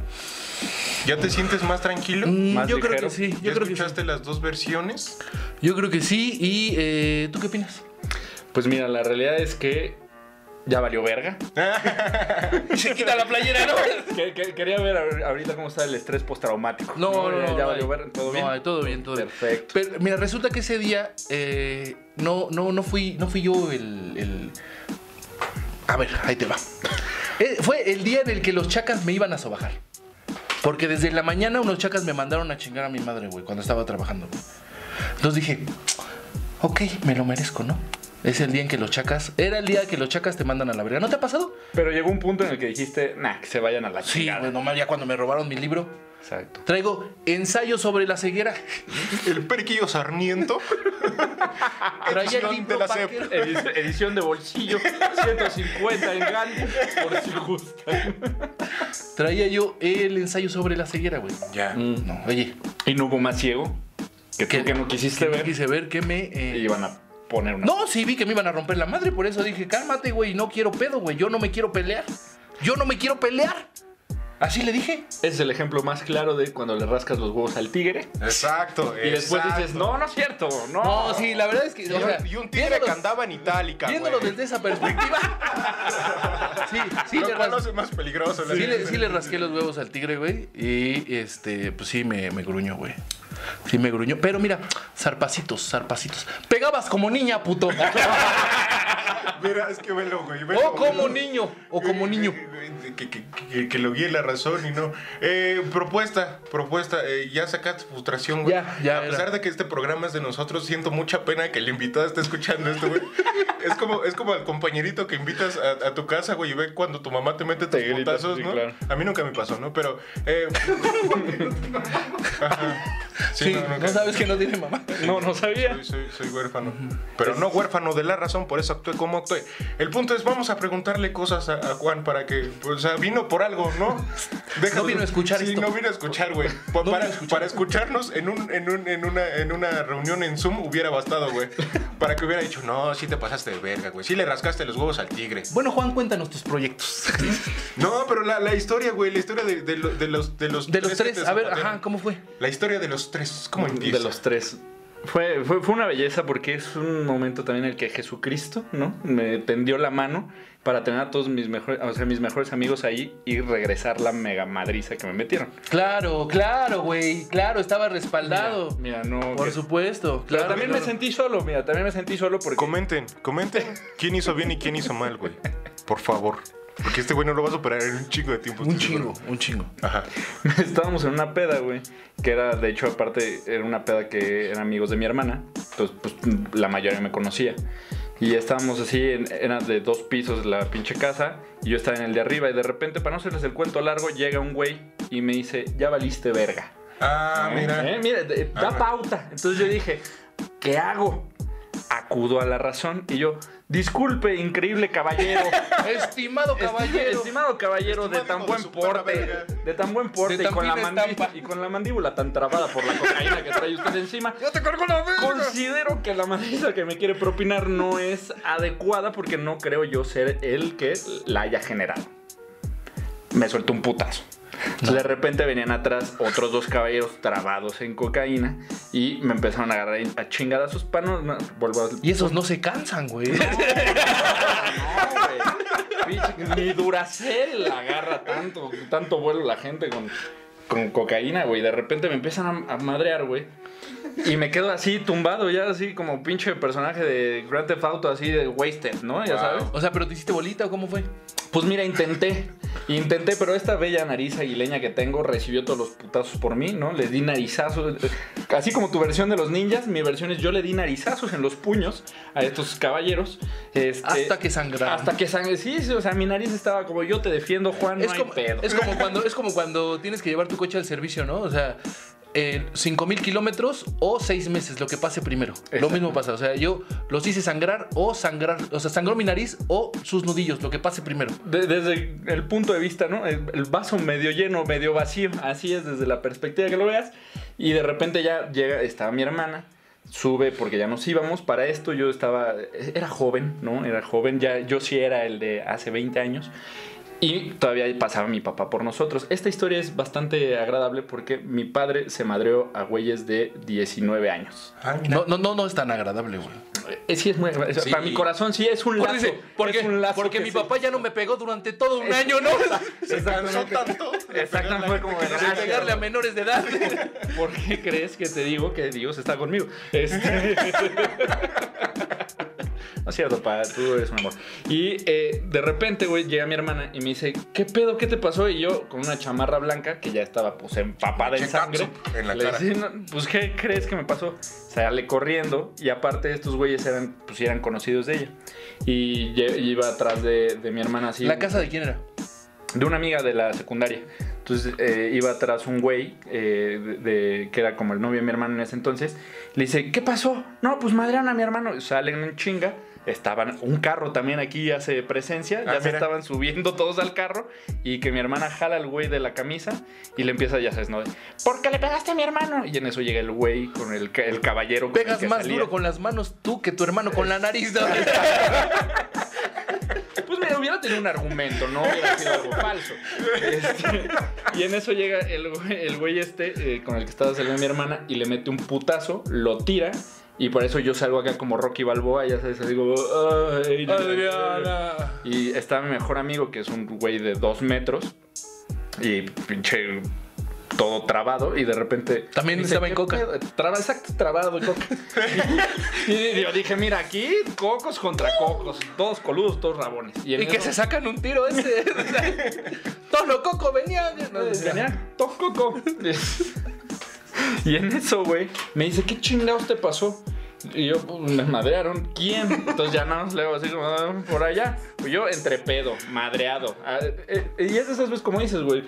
¿Ya te sientes más tranquilo? Mm, Más yo creo que sí. ¿Ya Yo creo que sí. escuchaste las dos versiones? Yo creo que sí. ¿Y eh, tú qué opinas? Pues mira, la realidad es que ya valió verga. Se quita la playera, ¿no? Que- que- quería ver ahor- ahorita cómo está el estrés postraumático. No, no, no. Ya, ya no valió verga. ¿Todo No, bien? hay, todo bien, todo bien. Perfecto. Pero mira, resulta que ese día eh, no, no, no fui, no fui yo el, el- A ver, ahí te va. Eh, fue el día en el que los chacas me iban a sobajar. Porque desde la mañana unos chacas me mandaron a chingar a mi madre, güey, cuando estaba trabajando. Entonces dije, ok, me lo merezco, ¿no? Es el día en que los chacas. Era el día que los chacas te mandan a la verga. ¿No te ha pasado? Pero llegó un punto en el que dijiste, nah, que se vayan a la Sí, chingada. güey, nomás ya cuando me robaron mi libro. Exacto. Traigo ensayo sobre la ceguera. El periquillo sarniento. Traía el Edición libro de vaquero. Edición de bolsillo, 150 en Gandhi, por si gustan. Traía yo el ensayo sobre la ceguera, güey. Ya. No, oye, Y no hubo más ciego que tú que, no quisiste que no ver. quise ver que me. eh, Y iban a poner una. No, sí vi que me iban a romper la madre, por eso dije, cálmate, güey, no quiero pedo, güey. Yo no me quiero pelear. Yo no me quiero pelear. Así le dije. Ese es el ejemplo más claro de cuando le rascas los huevos al tigre. Exacto. Y después exacto. dices, no, no es cierto. No, No, sí, la verdad es que. Y, o sea, un- y un tigre que andaba en Itálica. Viéndolo güey. desde esa perspectiva. sí, sí, Lo le cual hace más peligroso. la sí le, sí le rasqué los huevos al tigre, güey. Y este, pues sí me, me gruñó, güey. Sí me gruñó. Pero mira, zarpacitos, zarpacitos. Pegabas como niña, puto. Mira, es que velo, güey. velo, o como velo. niño. O como niño. Que, que- que- que lo guíe la razón y no. Eh, propuesta, propuesta. eh, ya sacaste frustración, güey. Ya, ya A pesar era. de que este programa es de nosotros, siento mucha pena que el invitado esté escuchando esto, güey. es como, es como el compañerito que invitas a, a tu casa, güey, y ve cuando tu mamá te mete tus Te grita, putazos, sí, ¿no? claro. A mí nunca me pasó, ¿no? Pero. Eh, ajá. Sí, Sí, no, sabes que no tiene mamá. no, no sabía. Soy, soy- soy huérfano. Pero no huérfano de la razón, por eso actué como El punto es, vamos a preguntarle cosas a, a Juan para que, pues, o sea, vino por algo, ¿no? No vino a escuchar sí, esto. no vino a escuchar, güey. Pa- No para, escuchar. escucharnos en, un, en, un- en, una, en una reunión en Zoom hubiera bastado, güey. Para que hubiera dicho, no, sí te pasaste de verga, güey. Sí le rascaste los huevos al tigre. Bueno, Juan, cuéntanos tus proyectos. No, pero la, la historia, güey, la historia de, de de los, de los De los tres, a ver, ajá, ¿cómo fue? La historia de los tres, ¿cómo empieza? De los tres. Fue, fue, fue una belleza porque es un momento también en el que Jesucristo, ¿no? Me tendió la mano para tener a todos mis mejores, o sea, mis mejores amigos ahí y regresar la mega madriza que me metieron. Claro, claro, güey. Claro, estaba respaldado. Mira, no. Por que- supuesto. Pero Claro, también me sentí solo, mira, también me sentí solo porque Comenten, comenten quién hizo bien y quién hizo mal, güey. Por favor. Porque este güey no lo va a superar en un chingo de tiempo. Un chingo, seguro. un chingo. Ajá. estábamos en una peda, güey, que era, de hecho, aparte, era una peda que eran amigos de mi hermana, entonces, pues, la mayoría me conocía. Y estábamos así, en- era de dos pisos la pinche casa, y yo estaba en el de arriba, y de repente, para no hacerles el cuento largo, llega un güey y me dice, ya valiste verga. Ah, mira. ¿Eh? Mira, de- da pauta. Entonces yo dije, ¿qué hago? Acudo a la razón y yo, disculpe, increíble caballero. Estimado Esti- caballero. Estimado caballero de tan buen de porte, de tan buen porte De y tan con, la fina mandi- estampa. y con la mandíbula tan trabada por la cocaína que trae usted encima. ¡Yo te cargo la verga! Considero que la madriza que me quiere propinar no es adecuada porque no creo yo ser el que la haya generado. Me suelto un putazo. Entonces, De repente venían atrás otros dos caballeros trabados en cocaína y me empezaron a agarrar a chingadazos para no, no-. Y esos no se cansan, güey. No, güey. Pinche- Ni Duracell agarra tanto, tanto vuelo la gente con... con cocaína, güey. De repente me empiezan a, a madrear, güey. Y me quedo así tumbado, ya así como pinche personaje de Grand Theft Auto, así de wasted, ¿no? Ya Wow. sabes. O sea, ¿pero te hiciste bolita o cómo fue? Pues mira, intenté. Intenté, pero esta bella nariz aguileña que tengo recibió todos los putazos por mí, ¿no? Les di narizazos. Así como tu versión de los ninjas, mi versión es yo le di narizazos en los puños a estos caballeros. este, Hasta que sangraron. Hasta que sangre. Sí, sí, o sea, mi nariz estaba como yo te defiendo, Juan, no es, hay como, pedo. es, como cuando, es como cuando tienes que llevar tu coche al servicio, ¿no? O sea, eh, 5 mil kilómetros o 6 meses, lo que pase primero. Lo mismo pasa. O sea, yo los hice sangrar o sangrar, o sea, sangró mi nariz o sus nudillos, lo que pase primero. De- desde el punto de vista, ¿no? El, el vaso medio lleno, medio vacío. Así es desde la perspectiva que lo veas. Y de repente ya llega, estaba mi hermana, sube porque ya nos íbamos. Para esto yo estaba, era joven, ¿no? Era joven, ya yo sí era el de hace 20 años. Y todavía pasaba mi papá por nosotros. Esta historia es bastante agradable porque mi padre se madreó a güeyes de 19 años. Ah, mira. No, no, no, no es tan agradable, güey. Eh, sí, es muy agradable. Sí. Para mi corazón sí es un Porque, lazo. dice, porque, es un lazo porque que mi se- papá ya no me pegó durante todo un año, ¿no? Se cansó tanto. Exactamente, fue como de, De "Gracias, pegarle a menores de edad. ¿Por qué crees que te digo que Dios está conmigo? Este... No es cierto, pa, tú eres un amor. Y eh, de repente, güey, llega mi hermana y me dice, ¿qué pedo? ¿Qué te pasó? Y yo, con una chamarra blanca, que ya estaba pues empapada en sangre, en la le cara. decía, "No, pues, ¿qué crees que me pasó? Sale corriendo y aparte estos güeyes eran, pues, eran conocidos de ella. Y lle- iba atrás de, de mi hermana así. ¿La casa de quién era? De una amiga de la secundaria. Entonces eh, iba atrás un güey eh, de, de- que era como el novio de mi hermano en ese entonces. Le dice, ¿qué pasó? No, pues madrearon a mi hermano. Salen en chinga. Estaban, un carro también aquí hace presencia. Ah, ya se estaban subiendo todos al carro. Y que mi hermana jala al güey de la camisa y le empieza, ya sabes, ¿no? De, ¿Por qué le pegaste a mi hermano? Y en eso llega el güey con el, el caballero. con el Pegas que más salía. duro con las manos tú que tu hermano con la nariz. ¿no? Pues mira, hubiera tenido un argumento, no hubiera sido algo falso. Este, y en eso llega el güey, el güey este eh, con el que estaba saliendo mi hermana y le mete un putazo, lo tira. Y por eso yo salgo acá como Rocky Balboa, ya sabes, así digo, "Ay, Adriana. Y está mi mejor amigo, que es un güey de dos metros. Y pinche todo trabado. Y de repente. También dice, estaba en "¿Qué coca". pedo?". Traba, exacto, trabado en coca. y yo dije, mira, aquí cocos contra cocos. Todos coludos, todos rabones. Y que se sacan un tiro ese. Tono Coco venía. Venía, "Toc, coco. y en eso, güey, me dice, ¿qué chingados te pasó? Y yo, pues, me madrearon. ¿Quién? Entonces ya nada más le hago así como, "Ah, por allá. Pues yo entre pedo, madreado. Ah, eh, y es de esas veces, como dices, güey.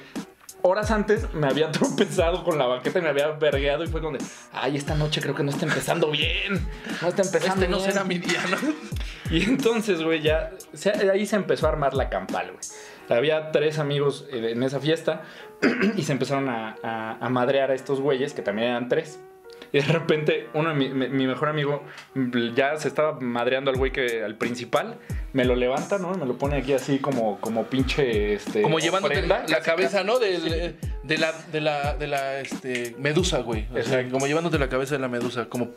Horas antes me había tropezado con la banqueta y me había vergueado y fue como de, ay, esta noche creo que no está empezando bien. No está empezando Este no bien". será mi día, ¿no? Y entonces, güey, ya se- ahí se empezó a armar la campal, güey. Había tres amigos eh, en esa fiesta y se empezaron a, a- a madrear a estos güeyes, que también eran tres. Y de repente, uno de mi, mi- mejor amigo ya se estaba madreando al güey que al principal. Me lo levanta, ¿no? Me lo pone aquí así como, como pinche. Este, Como llevándote la cabeza, ¿no? Sí. Del- de la, de la, de la este, medusa, güey. O sea, Exacto. como llevándote la cabeza de la medusa. Como.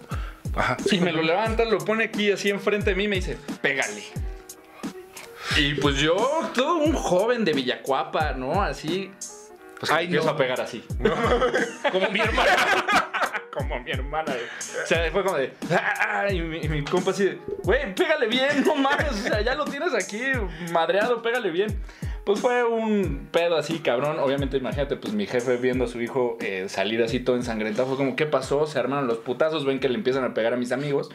Ajá. Sí, me lo levanta, lo pone aquí así enfrente de mí y me dice, pégale. Y pues yo, todo un joven de Villacuapa, ¿no? Así. Pues Ay, empiezo no. a pegar así. Como mi hermana. Como mi hermana. O sea, fue como de. "Ah", Y mi, y mi compa así de. Güey, pégale bien, no mames. O sea, ya lo tienes aquí madreado, pégale bien. Pues fue un pedo así, cabrón. Obviamente, imagínate, pues mi jefe viendo a su hijo eh, salir así todo ensangrentado. Fue como, ¿qué pasó? Se armaron los putazos. Ven que le empiezan a pegar a mis amigos.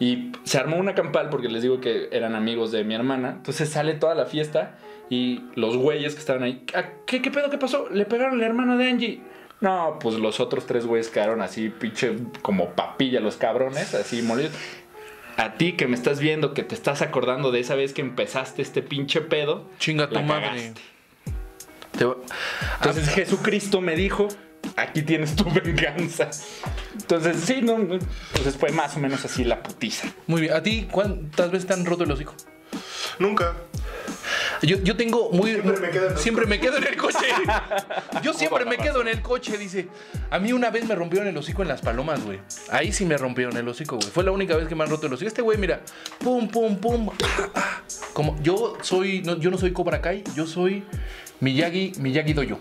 Y se armó una campal porque les digo que eran amigos de mi hermana. Entonces sale toda la fiesta y los güeyes que estaban ahí. "¿A ¿Qué, ¿Qué pedo? ¿Qué pasó? Le pegaron a la hermana de Angie. No, pues los otros tres güeyes quedaron así, pinche, como papilla los cabrones, así molidos. A ti que me estás viendo, que te estás acordando de esa vez que empezaste este pinche pedo. Chinga tu madre. cagaste. Te va- Entonces Jesucristo me dijo, aquí tienes tu venganza. Entonces, sí, no, no. entonces fue más o menos así la putiza. Muy bien. ¿A ti cuántas veces te han roto el hocico? Nunca. Yo, yo tengo muy. Siempre me quedo en los siempre me quedo en el coche. Yo siempre me quedo en el coche, dice. A mí una vez me rompieron el hocico en las palomas, güey. Ahí sí me rompieron el hocico, güey. Fue la única vez que me han roto el hocico. Este güey, mira. Pum, pum, pum. ah, ah. Como yo soy. No, yo no soy Cobra Kai, yo soy Miyagi, Miyagi Doyo.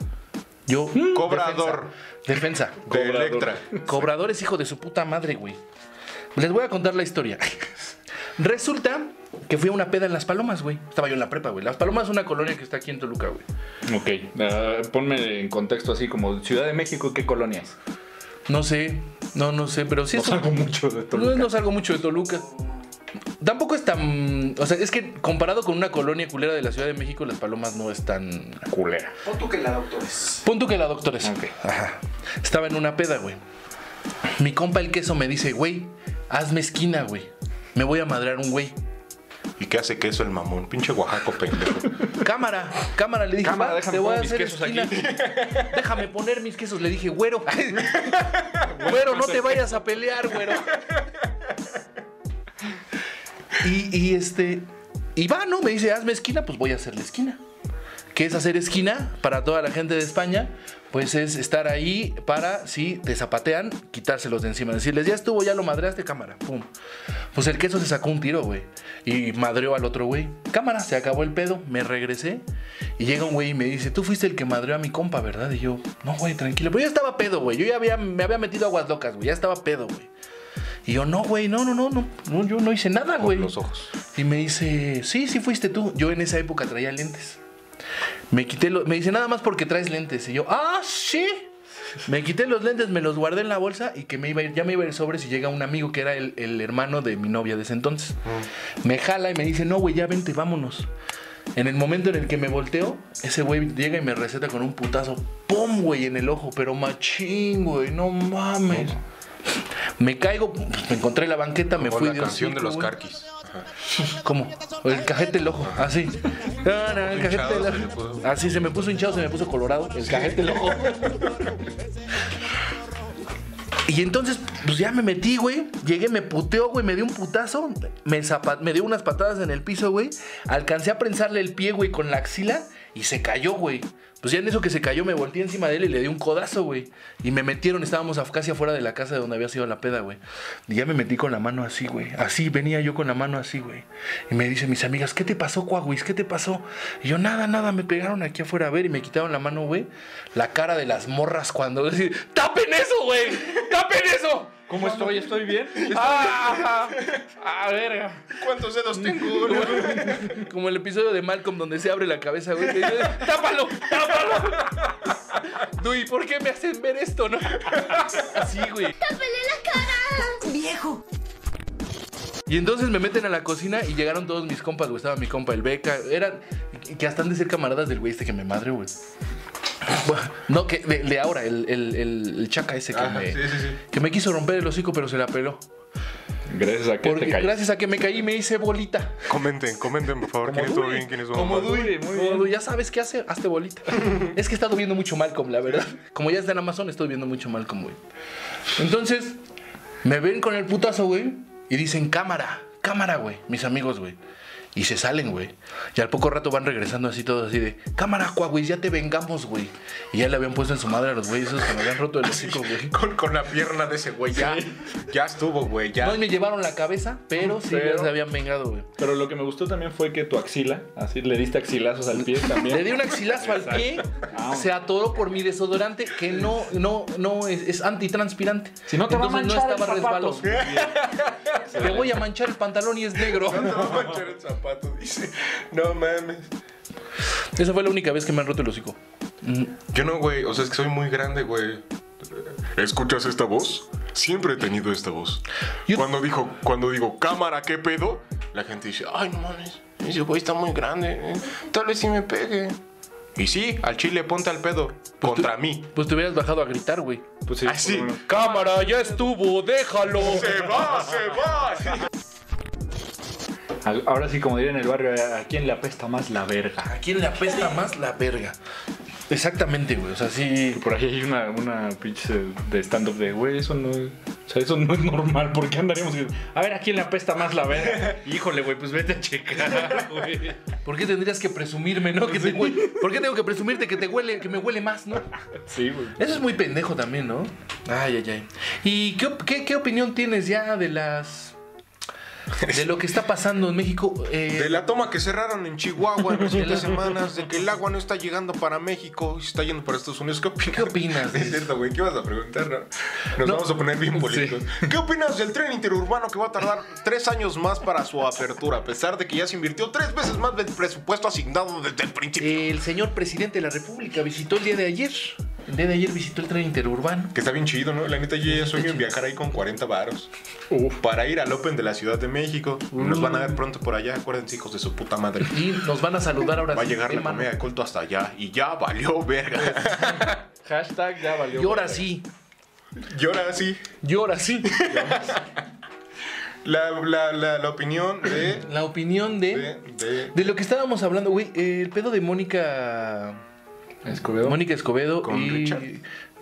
Yo. Cobrador. Defensa. De Cobrador. Electra. Cobrador es hijo de su puta madre, güey. Les voy a contar la historia. Resulta que fui a una peda en Las Palomas, güey. Estaba yo en la prepa, güey. Las Palomas es una colonia que está aquí en Toluca, güey. Ok, ah, ponme en contexto así como Ciudad de México, ¿qué colonias? No sé, no, no sé, pero sí No es salgo mucho de Toluca. no salgo mucho de Toluca. Tampoco es tan. O sea, es que comparado con una colonia culera de la Ciudad de México, Las Palomas no es tan. culera. Punto que la doctores. Ok. Ajá. Estaba en una peda, güey. Mi compa el queso me dice, güey, hazme esquina, güey. Me voy a madrear un güey. ¿Y qué hace queso el mamón? Pinche Oaxaco pendejo. Cámara, cámara, le dije, Cámara, "Va, déjame te voy a poner mis hacer quesos esquina. Déjame poner mis quesos. Le dije, güero. güero, no te vayas a pelear, güero. Y, y este. Y va, ¿no? Me dice, hazme esquina, pues voy a hacerle esquina. ¿Qué es hacer esquina para toda la gente de España? Pues es estar ahí para, si te zapatean, quitárselos de encima. Decirles, ya estuvo, ya lo madreaste, cámara. Pum. Pues el queso se sacó un tiro, güey. Y madreó al otro güey. Cámara, se acabó el pedo. Me regresé. Y llega un güey y me dice, tú fuiste el que madreó a mi compa, ¿verdad? Y yo, no, güey, tranquilo. Pero yo estaba pedo, güey. Yo ya había, me había metido aguas locas, güey. Ya estaba pedo, güey. Y yo, no, güey, no, no, no, no, no, yo no hice nada, güey. los ojos. Y me dice, sí, sí fuiste tú. Yo en esa época traía lentes. Me quité los, me dice nada más porque traes lentes. Y yo, ah, sí. Me quité los lentes, me los guardé en la bolsa y que me iba a ir, ya me iba a ir sobre si llega un amigo que era el, el hermano de mi novia de ese entonces. Me jala y me dice, no, güey, ya vente, vámonos. En el momento en el que me volteo, ese güey llega y me receta con un putazo. ¡Pum, güey! En el ojo, pero machín, güey, no mames. Me caigo, pues, me encontré en la banqueta, me Como fui la canción de los carquis. ¿Cómo? El cajete del ojo, así. No, no, el cajete del ojo. Así se me puso hinchado, se me puso colorado. El cajete del ojo. Y entonces, pues ya me metí, güey. Llegué, me puteó, güey. Me dio un putazo. Me, me dio unas patadas en el piso, güey. Alcancé a prensarle el pie, güey, con la axila. Y se cayó, güey. Pues ya en eso que se cayó, me volteé encima de él y le di un codazo, güey. Y me metieron, estábamos casi afuera de la casa de donde había sido la peda, güey. Y ya me metí con la mano así, güey. Así, venía yo con la mano así, güey. Y me dicen mis amigas, ¿qué te pasó, Coahuis? ¿Qué te pasó? Y yo, nada, nada, me pegaron aquí afuera a ver y me quitaron la mano, güey. La cara de las morras cuando ¡tapen eso, güey! ¡Tapen eso! ¿Cómo estoy? ¿Estoy bien? ¡Ah! ¡Ah, verga! ¿Cuántos dedos tengo? Como el episodio de Malcolm donde se abre la cabeza, güey. que dice, ¡Tápalo! ¡Tápalo! Dui, ¿por qué me hacen ver esto, no? Así, güey. ¡Viejo! Y entonces me meten a la cocina y llegaron todos mis compas, güey. Estaba mi compa, el Beca. Eran que hasta han de ser camaradas del güey este que me madre, güey. No, que de, de ahora, el, el, el, el chaca ese que, Ajá, me, sí, sí, sí. que me quiso romper el hocico, pero se la peló. Gracias a que Porque te caí. gracias a que me caí me hice bolita. Comenten, comenten, por favor. ¿Quién estuvo bien? ¿Quién estuvo Como mal? Muy como bien. Ya sabes qué hace, hazte bolita. es que he estado viendo mucho Malcolm, la verdad. Como ya está en Amazon, estoy viendo mucho Malcolm, güey. Entonces, me ven con el putazo, güey, y dicen, cámara, cámara, güey, mis amigos, güey. Y se salen, güey. Y al poco rato van regresando así todos así de, cámara, güey, ya te vengamos, güey. Y ya le habían puesto en su madre a los güeyes esos que me habían roto el hocico, güey. Con, con la pierna de ese güey. Ya, ya estuvo, güey. Ya. No, y me llevaron la cabeza, pero sí, Pero- ya se habían vengado, güey. Pero lo que me gustó también fue que tu axila, así le diste axilazos al pie también. Le di un axilazo al pie, Ah, se atoró por mi desodorante que no, no, no es, es antitranspirante. Si no te va a Entonces manchar no el estaba zapato. resbaloso. Te voy a manchar el pantalón y es negro. No va a manchar el zapato, dice. No mames. Esa fue la única vez que me han roto el hocico. Yo no, güey. O sea, es que soy muy grande, güey. ¿Escuchas esta voz? Siempre he tenido esta voz. Yo- Cuando dijo, cuando digo cámara, ¿qué pedo? La gente dice, ay, no mames, ese güey está muy grande. eh, Tal vez sí me pegue. Y sí, al chile ponte al pedo. Contra mí. Pues te hubieras bajado a gritar, güey. Pues sí, Ah, sí. por lo menos. Cámara, ya estuvo, déjalo. Se va, se va. Ahora sí, como diría en el barrio, ¿a quién le apesta más la verga? ¿A quién le apesta más la verga? Exactamente, güey. O sea, sí. Por ahí hay una, una pinche de stand-up de, güey, eso no es... O sea, eso no es normal. ¿Por qué andaríamos a ver, ¿a quién le apesta más la verga? Híjole, güey, pues vete a checar, güey. ¿Por qué tendrías que presumirme, no? Que te hue- ¿Por qué tengo que presumirte que te huele, que me huele más, no? Sí, güey. Eso es muy pendejo también, ¿no? Ay, ay, ay. ¿Y qué, op- qué, qué opinión tienes ya de las de lo que está pasando en México. eh, De la toma que cerraron en Chihuahua en las semanas, de que el agua no está llegando para México está yendo para Estados Unidos. ¿Qué opinas? ¿Qué opinas? Es cierto, güey. ¿Qué vas a preguntar? no? Nos No. vamos a poner bien políticos. ¿Qué opinas del tren interurbano que va a tardar tres años más para su apertura, a pesar de que ya se invirtió tres veces más del presupuesto asignado desde el principio? el señor presidente de la República visitó el día de ayer. El día de ayer visitó el tren interurbano. Que está bien chido, ¿no? La neta, yo ya sueño en viajar ahí con 40 varos. Para ir al Open de la Ciudad de México. Nos van a ver pronto por allá. Acuérdense, hijos de su puta madre. Y nos van a saludar ahora Va a llegar la comedia de culto hasta allá. Y ya valió verga. Hashtag ya valió. Y ahora sí. y ahora sí. Y ahora sí. La, la, la, la opinión de. La opinión de. de, de- De lo que estábamos hablando, güey. el pedo de Mónica. Escobedo. Mónica Escobedo Con y Richard.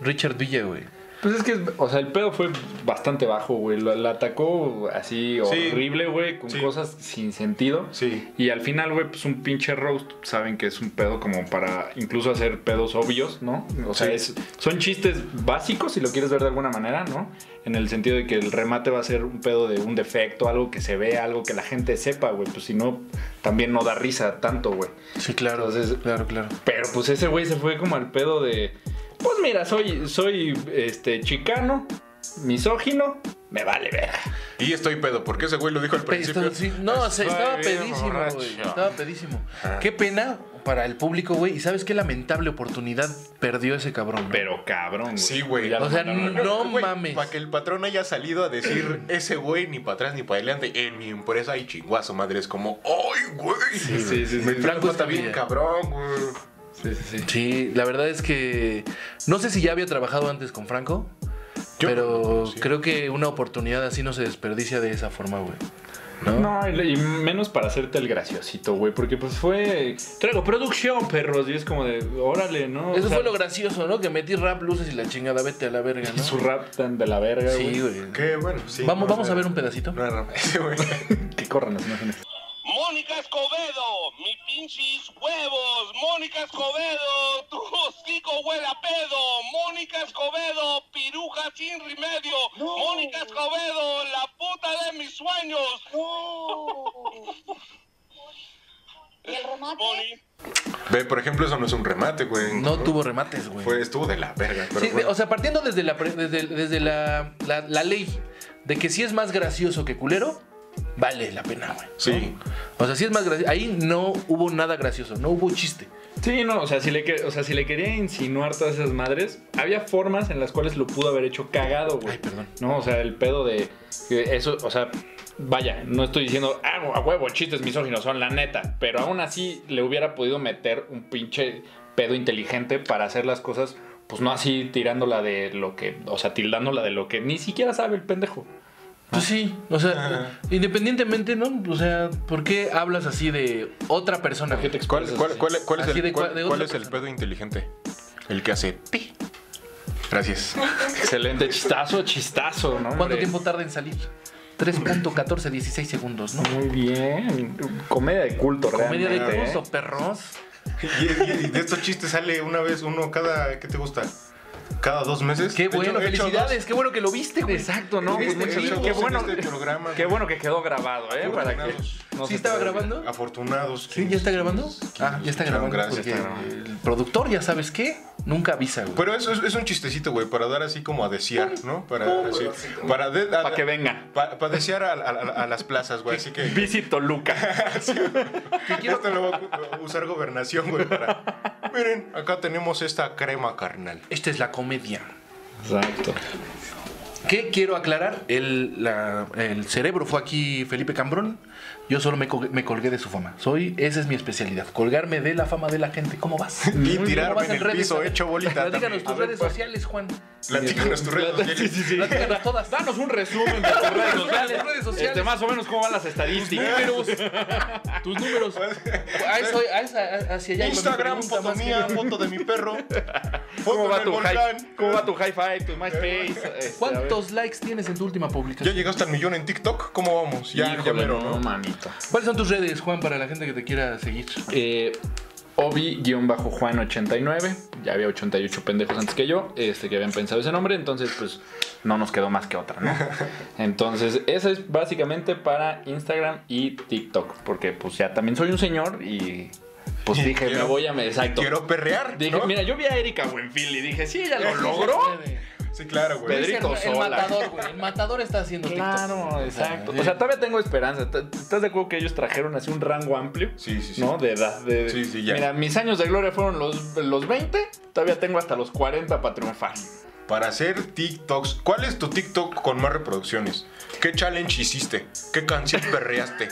Richard Villa, güey. Pues es que, o sea, el pedo fue bastante bajo, güey. Lo- La atacó así Sí. horrible, güey, con Sí. cosas sin sentido. Sí. Y al final, güey, pues un pinche roast, saben que es un pedo como para incluso hacer pedos obvios, ¿no? O sea, Sí. es- son chistes básicos, si lo quieres ver de alguna manera, ¿no? En el sentido de que el remate va a ser un pedo de un defecto, algo que se vea, algo que la gente sepa, güey. Pues si no, también no da risa tanto, güey. Sí, claro. Entonces- claro, claro. Pero pues ese güey se fue como al pedo de. Pues mira, soy, soy este chicano, misógino, me vale ver. Y estoy pedo, porque ese güey lo dijo al principio. sí, no, estaba pedísimo, güey. Estaba pedísimo. Qué pena para el público, güey. Y sabes qué lamentable oportunidad perdió ese cabrón. ¿no? Pero cabrón, güey. Sí, güey. O sea, no Güey, mames. Para que el patrón haya salido a decir ese güey ni para atrás ni para adelante. En mi empresa hay chinguazo, madre. Es como, ¡ay, güey! Sí, sí, sí. Me sí. Franco está bien cabrón, güey. Sí, sí, sí. Sí, la verdad es que no sé si ya había trabajado antes con Franco, Yo- pero sí. creo que una oportunidad así no se desperdicia de esa forma, güey. ¿No? No, y menos para hacerte el graciosito, güey. Porque pues fue. Traigo producción, perros. Y es como de. Órale, ¿no? Eso O sea, fue lo gracioso, ¿no? Que metí rap, luces y la chingada, vete a la verga, ¿no? Su rap tan de la verga, güey. Sí, güey. Qué bueno, sí. Vamos, no, vamos a ver un pedacito. No, no, ese güey. Que corran las imágenes. Mónica Escobedo, mi pinches huevos. Mónica Escobedo, tu hocico huele a pedo. Mónica Escobedo, piruja sin remedio. Mónica Escobedo, la puta de mis sueños. ¿Y el remate? Moni. Ve, por ejemplo, eso no es un remate, güey. No tuvo remates, güey. Fue, estuvo de la verga. Pero Sí, bueno. o sea, partiendo desde la, pre- desde, desde la, la- la ley de que si es más gracioso que culero, vale la pena, güey. ¿no? Sí. O sea, si es más gracioso. Ahí no hubo nada gracioso, no hubo chiste. Sí, no, o sea, si le, o sea, si le quería insinuar todas esas madres, había formas en las cuales lo pudo haber hecho cagado, güey. Ay, perdón. No, o sea, el pedo de eso, o sea, vaya, no estoy diciendo, ah, a huevo, chistes misóginos, son la neta, pero aún así le hubiera podido meter un pinche pedo inteligente para hacer las cosas, pues no así tirándola de lo que, o sea, tildándola de lo que ni siquiera sabe el pendejo. Pues sí, o sea, independientemente, ¿no? O sea, ¿por qué hablas así de otra persona? ¿Por qué te? ¿Cuál, cuál- cuál- cuál es el, de cuál- de es el pedo inteligente? El que hace pi. Gracias. Excelente, chistazo, chistazo, ¿no? ¿Cuánto hombre? tiempo tarda en salir? 3.1416 segundos, ¿no? Muy bien. Comedia de culto, Comedia de realmente, ¿eh? culto, perros. Y, y- y de estos chistes sale una vez uno cada. ¿Qué te gusta? ¿Cada dos meses? Qué bueno, hecho felicidades, qué bueno que lo viste, güey. Exacto, ¿no? Pues Qué en bueno, este programa, qué bueno que quedó grabado, ¿eh? Para que no ¿Sí estaba grabando? Afortunados. Sí, ya está grabando. Ah, ya está grabando. gracias, porque está grabando. el productor, ya sabes qué, nunca avisa, güey. Pero eso es, es un chistecito, güey, para dar así como a desear, ¿no? Para, así, para, de- a- Para que venga. pa- para desear a, a- a las plazas, güey. Así que. Visito Luca. quiero Esto lo voy a usar gobernación, güey, para. Miren, acá tenemos esta crema carnal. Esta es la comedia. Exacto. ¿Qué quiero aclarar? El, la- el cerebro fue aquí Felipe Cambrón. Yo solo me, co- me colgué de su fama. Soy, esa es mi especialidad. Colgarme de la fama de la gente. ¿Cómo vas? Y ¿Cómo tirarme vas en el redes? piso hecho bolita. Platícanos tus ver, redes pues, sociales, Juan. Platícanos tus redes sociales. Sí, sí, sí. Platícanos todas. Danos un resumen de tus redes sociales. redes sociales. Este, más o menos cómo van las estadísticas. Números. Tus números. A eso, a esa- hacia allá. Instagram, foto mía, que- foto de mi perro. ¿Cómo Foto va, tu high, ¿Cómo va tu high five, tu MySpace? Este. ¿Cuántos likes tienes en tu última ¿Ya publicación? llegaste al millón en TikTok? ¿Cómo vamos? Ya, ya mero, no, ¿no? ¿Cuáles son tus redes, Juan, para la gente que te quiera seguir? Eh, Obi-Juan89. Ya había 88 pendejos antes que yo, este, que habían pensado ese nombre, entonces pues no nos quedó más que otra, ¿no? Entonces, eso es básicamente para Instagram y TikTok, porque pues ya también soy un señor y pues dije, Quiero- me voy a... me- Exacto. Quiero perrear. Dije, ¿no? mira, yo vi a Erika Buenfil y dije, sí, ella lo logró. Sí, claro, güey. Pedrito el, el Sola. matador, güey. El matador está haciendo Claro, TikTok. exacto. O sea, todavía tengo esperanza. ¿T- ¿Estás de acuerdo que ellos trajeron así un rango amplio? Sí, sí, sí. ¿No? De edad. De, Sí, sí, ya. Mira, mis años de gloria fueron los, los 20. Todavía tengo hasta los 40 para triunfar. Para hacer TikToks, ¿cuál es tu TikTok con más reproducciones? ¿Qué challenge hiciste? ¿Qué canción perreaste?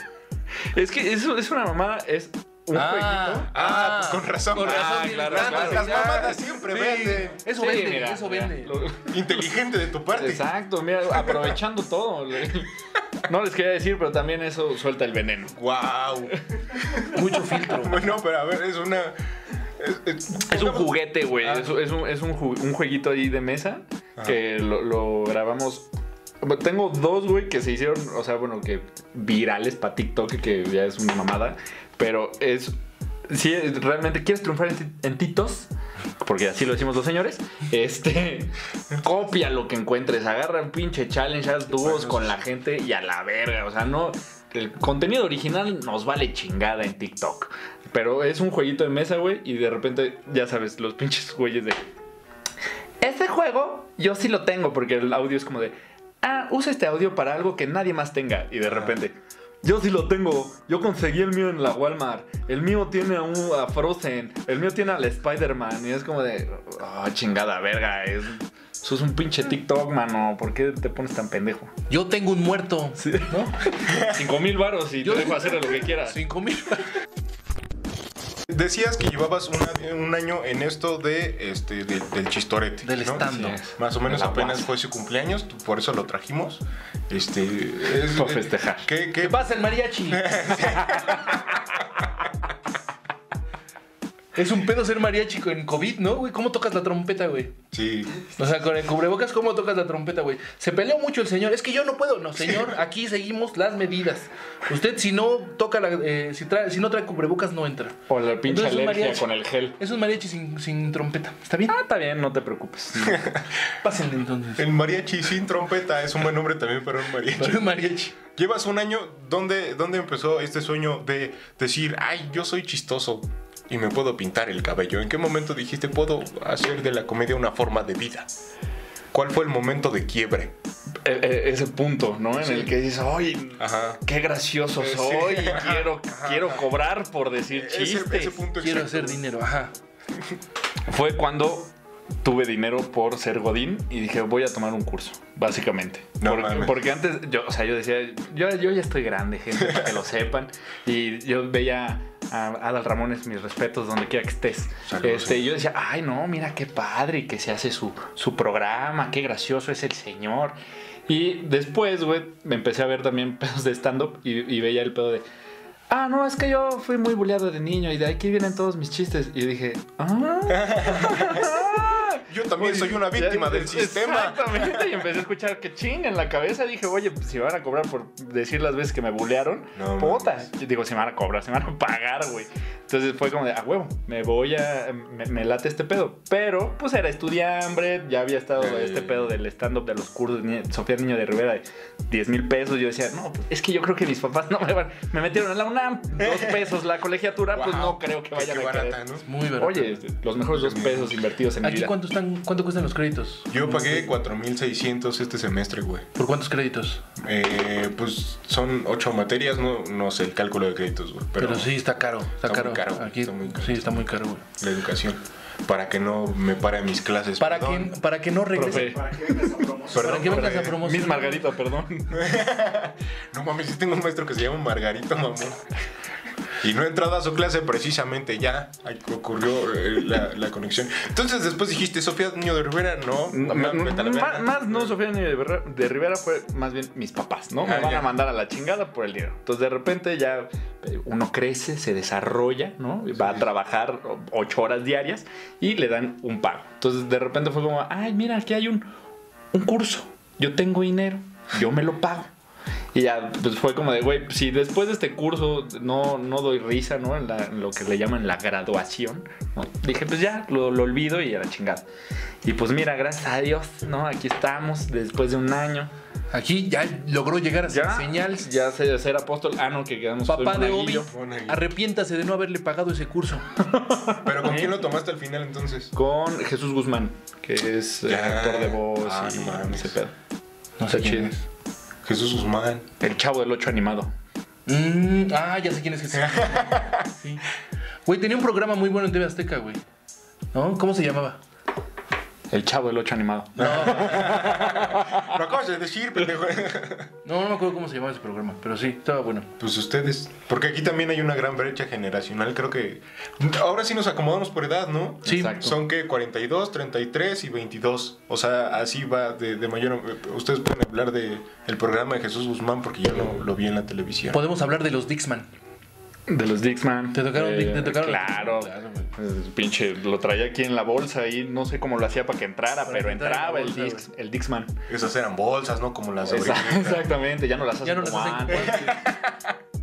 Es que eso es una mamada. Es un Ah. jueguito. Ah, pues con razón. Con razón, Ah, claro, claro. Las Ya. mamadas siempre Sí. venden. Eso Sí, vende, mira, eso mira, vende. lo- Inteligente de tu parte. Exacto, mira, aprovechando todo. No les quería decir, pero también eso suelta el veneno. Wow. Mucho filtro. Bueno, pero a ver, es una. Es, es- Es un juguete, güey. Ah. Es, es un, es un ju- un jueguito ahí de mesa que lo, lo grabamos. Tengo dos, güey, que se hicieron, o sea, bueno, que virales para TikTok, que ya es una mamada. Pero es. Si realmente quieres triunfar en, en Titos, porque así lo decimos los señores, este. Copia lo que encuentres, agarra un pinche challenge, haz dúos con la gente y a la verga. O sea, no. El contenido original nos vale chingada en TikTok. Pero es un jueguito de mesa, güey, y de repente, ya sabes, los pinches güeyes de. Este juego yo sí lo tengo, porque el audio es como de. Ah, usa este audio para algo que nadie más tenga. Y de repente. Yo sí lo tengo. Yo conseguí el mío en la Walmart. El mío tiene a, un, a Frozen. El mío tiene al Spider-Man. Y es como de. Oh, chingada verga. Es, eso es un pinche TikTok, mano. ¿Por qué te pones tan pendejo? Yo tengo un muerto. ¿No? Cinco mil varos y Yo- te dejo hacer lo que quieras. Cinco mil. Decías que llevabas una- un año en esto de este de- del chistorete. Del ¿no? Sí. Más o menos apenas guasa. fue su cumpleaños, por eso lo trajimos. Este. Es, Para festejar. ¿Qué, qué ¿Qué pasa el mariachi? es un pedo ser mariachi en COVID, ¿no, güey? ¿Cómo tocas la trompeta, güey? Sí. O sea, con el cubrebocas, ¿cómo tocas la trompeta, güey? Se peleó mucho el señor. Es que yo no puedo. No, señor, aquí seguimos las medidas. Usted, si no toca la. eh, si, trae, si no trae cubrebocas, no entra. O la pinche Entonces, un alergia mariachi. con el gel. Es un mariachi sin, sin trompeta. ¿Está bien? Ah, está bien, no te preocupes. Pásenle entonces. El mariachi sin trompeta es un buen nombre también para un mariachi. Pero es mariachi. Llevas un año, ¿dónde, ¿dónde empezó este sueño de decir, ay, yo soy chistoso y me puedo pintar el cabello? ¿En qué momento dijiste, puedo hacer de la comedia una forma de vida? ¿Cuál fue el momento de quiebre? E- e- ese punto, ¿no? En Sí. el que dices, ay, Ajá. qué gracioso Eh, sí. soy, y Ajá, quiero, ajá, quiero ajá. cobrar por decir Ese, chistes. ese punto Quiero exacto. hacer dinero. Ajá. Fue cuando tuve dinero por ser Godín y dije, voy a tomar un curso, básicamente. No Por- mames. porque antes, yo, o sea, yo decía, yo, yo ya estoy grande, gente, para que lo sepan. Y yo veía a Adal Ramones, mis respetos, donde quiera que estés. Saludos. Este, y yo decía, ay, no, mira qué padre, que se hace su, su programa, qué gracioso es el señor. Y después, güey, me empecé a ver también pedos de stand-up y, y veía el pedo de. Ah, no, es que yo fui muy bulleado de niño y de aquí vienen todos mis chistes. Y dije, ah. Yo también soy una víctima del sistema. Exactamente. Y empecé a escuchar que ching en la cabeza. Dije, oye, pues, si me van a cobrar por decir las veces que me bulearon, No puta. mames. Yo digo, si me van a cobrar, se me van a pagar, güey. Entonces fue como de, a huevo, me voy a. Me, me late este pedo. Pero, pues era estudiante, ya había estado Eh. este pedo del stand-up de los cursos Sofía Niño de Rivera de 10 mil pesos. Yo decía, no, pues, es que yo creo que mis papás no me van. Me metieron en la UNAM, dos pesos la colegiatura, pues no creo que vayan qué a barata, ¿no? Muy barato. Oye, los mejores dos pesos invertidos en mi ¿Aquí vida. cuánto, están, cuánto cuestan los créditos? Yo pagué 4.600 este semestre, güey. ¿Por cuántos créditos? Eh, pues son ocho materias, no, no sé el cálculo de créditos, güey. Pero, Pero, sí, está caro. Está, está muy caro. caro, Aquí, está muy caro. Sí, está muy caro, güey. la educación. Para que no me pare mis clases. Para perdón. que, para que no regrese. Para que vengas a promocionar. Miss Margarita, perdón. No mames, sí tengo un maestro que se llama Margarito, mamón. Y no he entrado a su clase precisamente ya ocurrió eh, la, la conexión. Entonces después dijiste, Sofía Niño de Rivera, no. Más no Sofía ni de, Rivera fue más bien mis papás, ¿no? Me Ah, van ya. a mandar a la chingada por el dinero. Entonces de repente ya eh, uno crece, se desarrolla, ¿no? Va a trabajar ocho horas diarias y le dan un pago. Entonces de repente fue como, ay, mira, aquí hay un, un curso. Yo tengo dinero, yo me lo pago. Y ya, pues fue como de, güey, si después de este curso no, no doy risa, ¿no? En, la- en lo que le llaman la graduación, ¿no? Dije, pues ya, lo, lo olvido y a la chingada. Y pues mira, gracias a Dios, ¿no? Aquí estamos, después de un año. Aquí ya logró llegar a ser Ya, señal. ya sé ser apóstol. Ah, no, que quedamos Papá de Obi, arrepiéntase de no haberle pagado ese curso. Pero ¿con quién lo tomaste al final entonces? Con Jesús Guzmán, que es eh, Ya. actor de voz Ah, y no ese pedo. No sé Está quién chido. es. Jesús Guzmán. El chavo del 8 animado. Mm, ah, ya sé quién es Jesús. Sí. Güey, tenía un programa muy bueno en TV Azteca, güey. ¿No? ¿Cómo se llamaba? El chavo del 8 animado. Lo acabas de decir, pendejo. No, no me acuerdo cómo se llamaba ese programa, pero sí, estaba bueno. Pues ustedes. Porque aquí también hay una gran brecha generacional. Creo que. Ahora sí nos acomodamos por edad, ¿no? Sí. Exacto. Son que 42, 33 y 22. O sea, así va de, de mayor. Ustedes pueden hablar de el programa de Jesús Guzmán porque yo no lo vi en la televisión. Podemos hablar de los Dixman. De los Dixman. ¿Te tocaron Eh, Dick- te tocaron? Claro. Eh, pinche, lo traía aquí en la bolsa y no sé cómo lo hacía para que entrara, Para pero entraba en el, Dix, el Dixman. Esas eran bolsas, ¿no? Como las ahorita. exactamente, ya no las hacen Ya no las hacen.